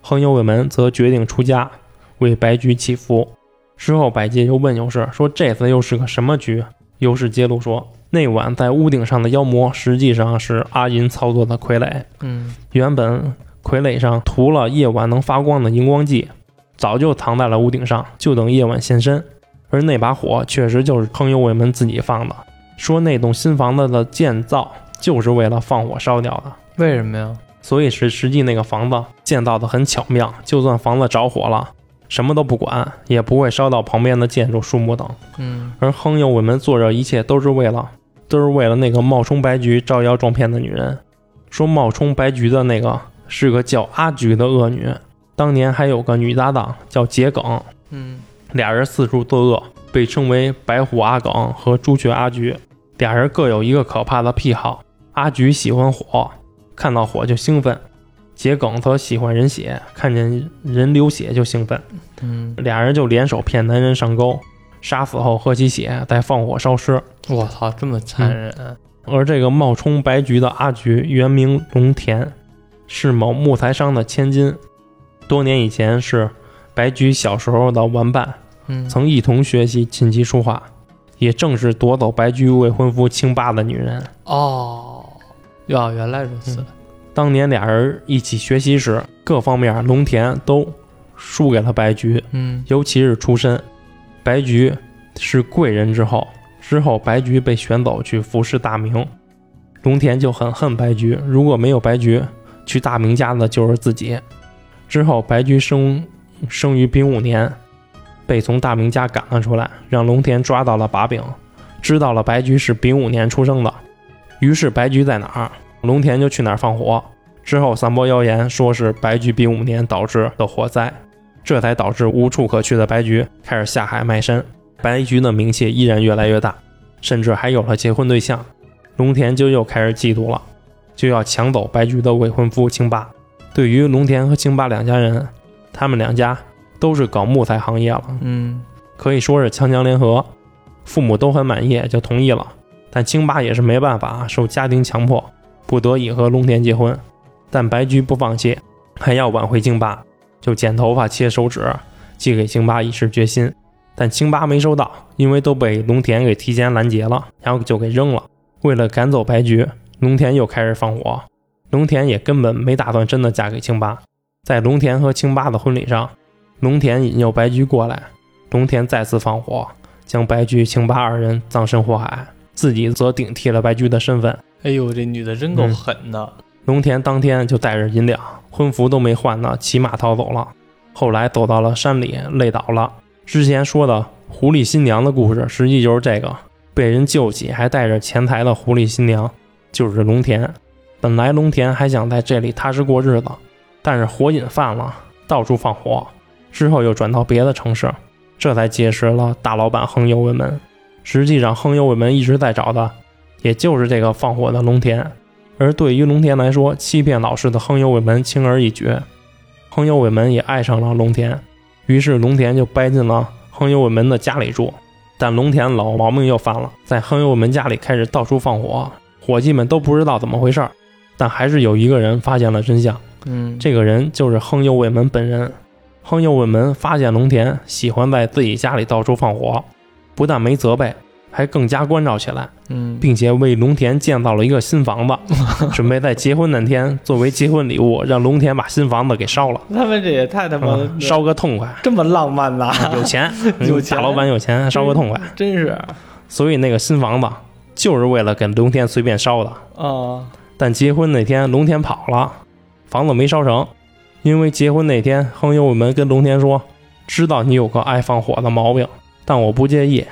横幽卫门则决定出家，为白菊祈福。之后，百介又问尤氏说：“这次又是个什么局？”尤氏揭露说：“那晚在屋顶上的妖魔，实际上是阿银操作的傀儡。嗯原本傀儡上涂了夜晚能发光的荧光剂，早就藏在了屋顶上，就等夜晚现身。而那把火确实就是横幽卫门自己放的，说那栋新房子的建造就是为了放火烧掉的。为什么呀？所以是实际那个房子建造的很巧妙，就算房子着火了，什么都不管，也不会烧到旁边的建筑、树木等。嗯而横幽卫门做这一切都是为了，都是为了那个冒充白菊招摇撞骗的女人。说冒充白菊的那个是个叫阿菊的恶女，当年还有个女搭档叫桔梗，嗯俩人四处作恶，被称为白虎阿梗和朱雀阿菊。俩人各有一个可怕的癖好，阿菊喜欢火，看到火就兴奋；桔梗则喜欢人血，看见人流血就兴奋。嗯，俩人就联手骗男人上钩，杀死后喝其血，再放火烧尸。我操，这么残忍！而这个冒充白菊的阿菊，原名龙田，是某木材商的千金。多年以前是白菊小时候的玩伴，嗯，曾一同学习琴棋书画，也正是夺走白菊未婚夫清八的女人。哦，哟，原来如此。当年俩人一起学习时，各方面龙田都输给了白居，嗯尤其是出身，白菊是贵人之后，之后白菊被选走去服侍大明，龙田就很恨白菊，如果没有白菊，去大明家的就是自己。之后白菊生生于丙午年，被从大明家赶了出来，让龙田抓到了把柄，知道了白菊是丙午年出生的，于是白菊在哪儿，龙田就去哪儿放火。之后散播谣言，说是白菊丙午年导致的火灾。这才导致无处可去的白菊开始下海卖身。白菊的名气依然越来越大，甚至还有了结婚对象。龙田就又开始嫉妒了，就要抢走白菊的未婚夫清八。对于龙田和清八两家人，他们两家都是搞木材行业了，嗯可以说是强强联合。父母都很满意，就同意了。但清八也是没办法，受家庭强迫，不得已和龙田结婚。但白菊不放弃，还要挽回京八，就剪头发、切手指，寄给京八以示决心。但清八没收到，因为都被龙田给提前拦截了，然后就给扔了。为了赶走白菊，龙田又开始放火。龙田也根本没打算真的嫁给清八。在龙田和清八的婚礼上，龙田引诱白菊过来，龙田再次放火，将白菊、清八二人葬身火海，自己则顶替了白菊的身份。哎呦，这女的真够嗯狠的。龙田当天就带着银两，婚服都没换呢，骑马逃走了。后来走到了山里，累倒了。之前说的狐狸新娘的故事，实际就是这个被人救起还带着钱财的狐狸新娘，就是龙田。本来龙田还想在这里踏实过日子，但是火瘾犯了，到处放火，之后又转到别的城市，这才结识了大老板横幽卫门。实际上，横幽卫门一直在找的，也就是这个放火的龙田。而对于龙田来说，欺骗老师的横幽卫门轻而易举，横幽卫门也爱上了龙田，于是龙田就搬进了横幽卫门的家里住。但龙田老毛病又犯了，在横幽卫门家里开始到处放火，伙计们都不知道怎么回事儿，但还是有一个人发现了真相，嗯，这个人就是横幽卫门本人。横幽卫门发现龙田喜欢在自己家里到处放火，不但没责备，还更加关照起来。嗯，并且为龙田建造了一个新房子，准备在结婚那天作为结婚礼物，让龙田把新房子给烧了，他们这也太他妈嗯烧个痛快。这么浪漫呐！有钱，有钱大老板有钱，烧个痛快。真是所以那个新房子就是为了给龙田随便烧的。啊，但结婚那天，龙田跑了，房子没烧成。因为结婚那天，亨右卫门跟龙田说：“知道你有个爱放火的毛病，但我不介意。”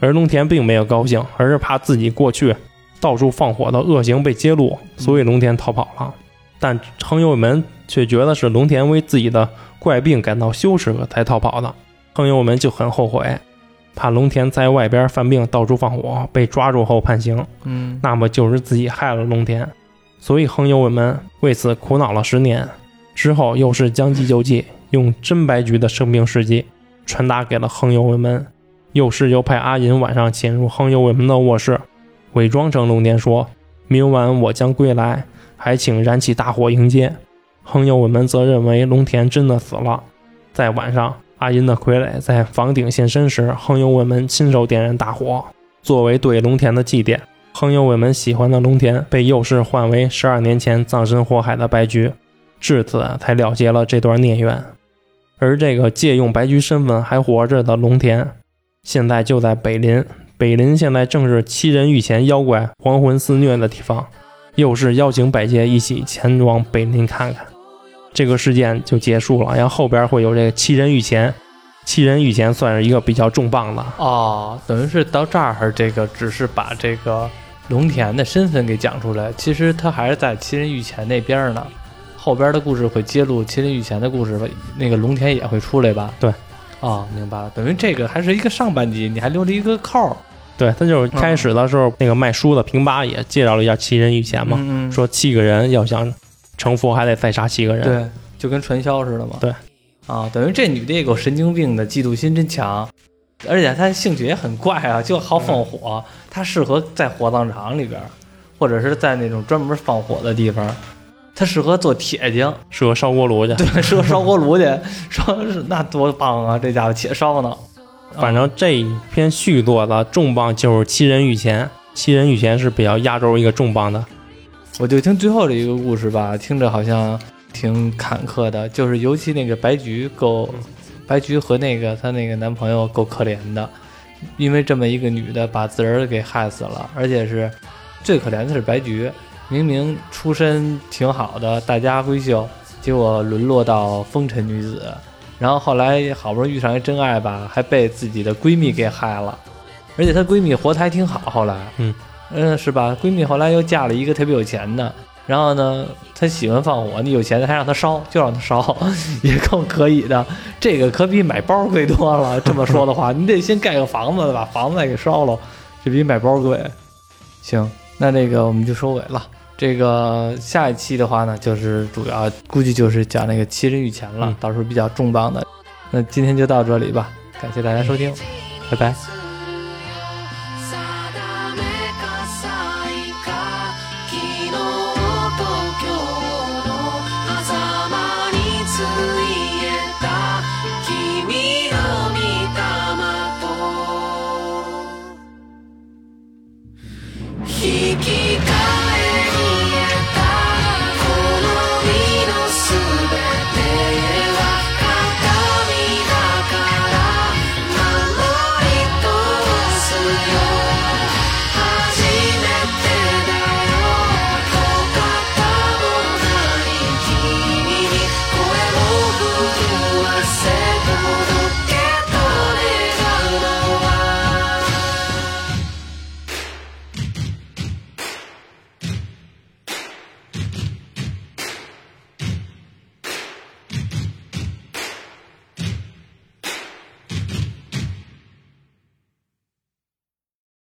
而龙田并没有高兴，而是怕自己过去到处放火的恶行被揭露，所以龙田逃跑了。但亨右卫门却觉得是龙田为自己的怪病感到羞耻才逃跑的。亨右卫门就很后悔，怕龙田在外边犯病到处放火被抓住后判刑，嗯那么就是自己害了龙田。所以亨右卫门为此苦恼了十年。之后又是将计就计，用真白菊的生病事迹传达给了亨右卫门。右氏又派阿银晚上潜入亨右卫门的卧室，伪装成龙田说：“明晚我将归来，还请燃起大火迎接。”亨右卫门则认为龙田真的死了。在晚上，阿银的傀儡在房顶现身时，亨右卫门亲手点燃大火，作为对龙田的祭奠。亨右卫门喜欢的龙田被右氏换为十二年前葬身火海的白菊，至此才了结了这段孽缘。而这个借用白菊身份还活着的龙田，现在就在北林。北林现在正是七人御前妖怪还魂肆虐的地方。又是邀请百界一起前往北林看看。这个事件就结束了，然后后边会有这个七人御前。七人御前算是一个比较重磅的，哦，等于是到这儿，这个只是把这个龙田的身份给讲出来，其实他还是在七人御前那边呢。后边的故事会揭露麒麟御前的故事吧，那个龙田也会出来吧？对。哦，明白了，等于这个还是一个上半集，你还留了一个扣儿。对他就是开始的时候，那个卖书的平八也介绍了一下七人御前嘛，嗯嗯说七个人要想成佛，还得再杀七个人。对，就跟传销似的嘛。对。啊，等于这女的也够神经病的，嫉妒心真强，而且她兴趣也很怪啊，就好放火。她适合在火葬场里边，或者是在那种专门放火的地方。她适合做铁匠，适合烧锅炉去。对，适合烧锅炉去，说是那多棒啊！这家伙铁烧呢。反正这一篇续作的重磅就是七人御前，七人御前是比较压轴一个重磅的。我就听最后这一个故事吧，听着好像挺坎坷的，就是尤其那个白菊够，白菊和那个她那个男朋友够可怜的，因为这么一个女的把自个儿给害死了，而且是最可怜的是白菊，明明出身挺好的，大家闺秀，结果沦落到风尘女子，然后后来好不容易遇上一真爱吧，还被自己的闺蜜给害了，而且她闺蜜活得还挺好，后来，嗯嗯，是吧？闺蜜后来又嫁了一个特别有钱的，然后呢，她喜欢放火，你有钱的还让她烧，就让她烧，也够可以的。这个可比买包贵多了。这么说的话，你得先盖个房子，把房子再给烧了，这比买包贵。行，那那个我们就收尾了。这个下一期的话呢，就是主要估计就是讲那个七人御前了，嗯到时候比较重磅的。那今天就到这里吧，感谢大家收听，拜拜。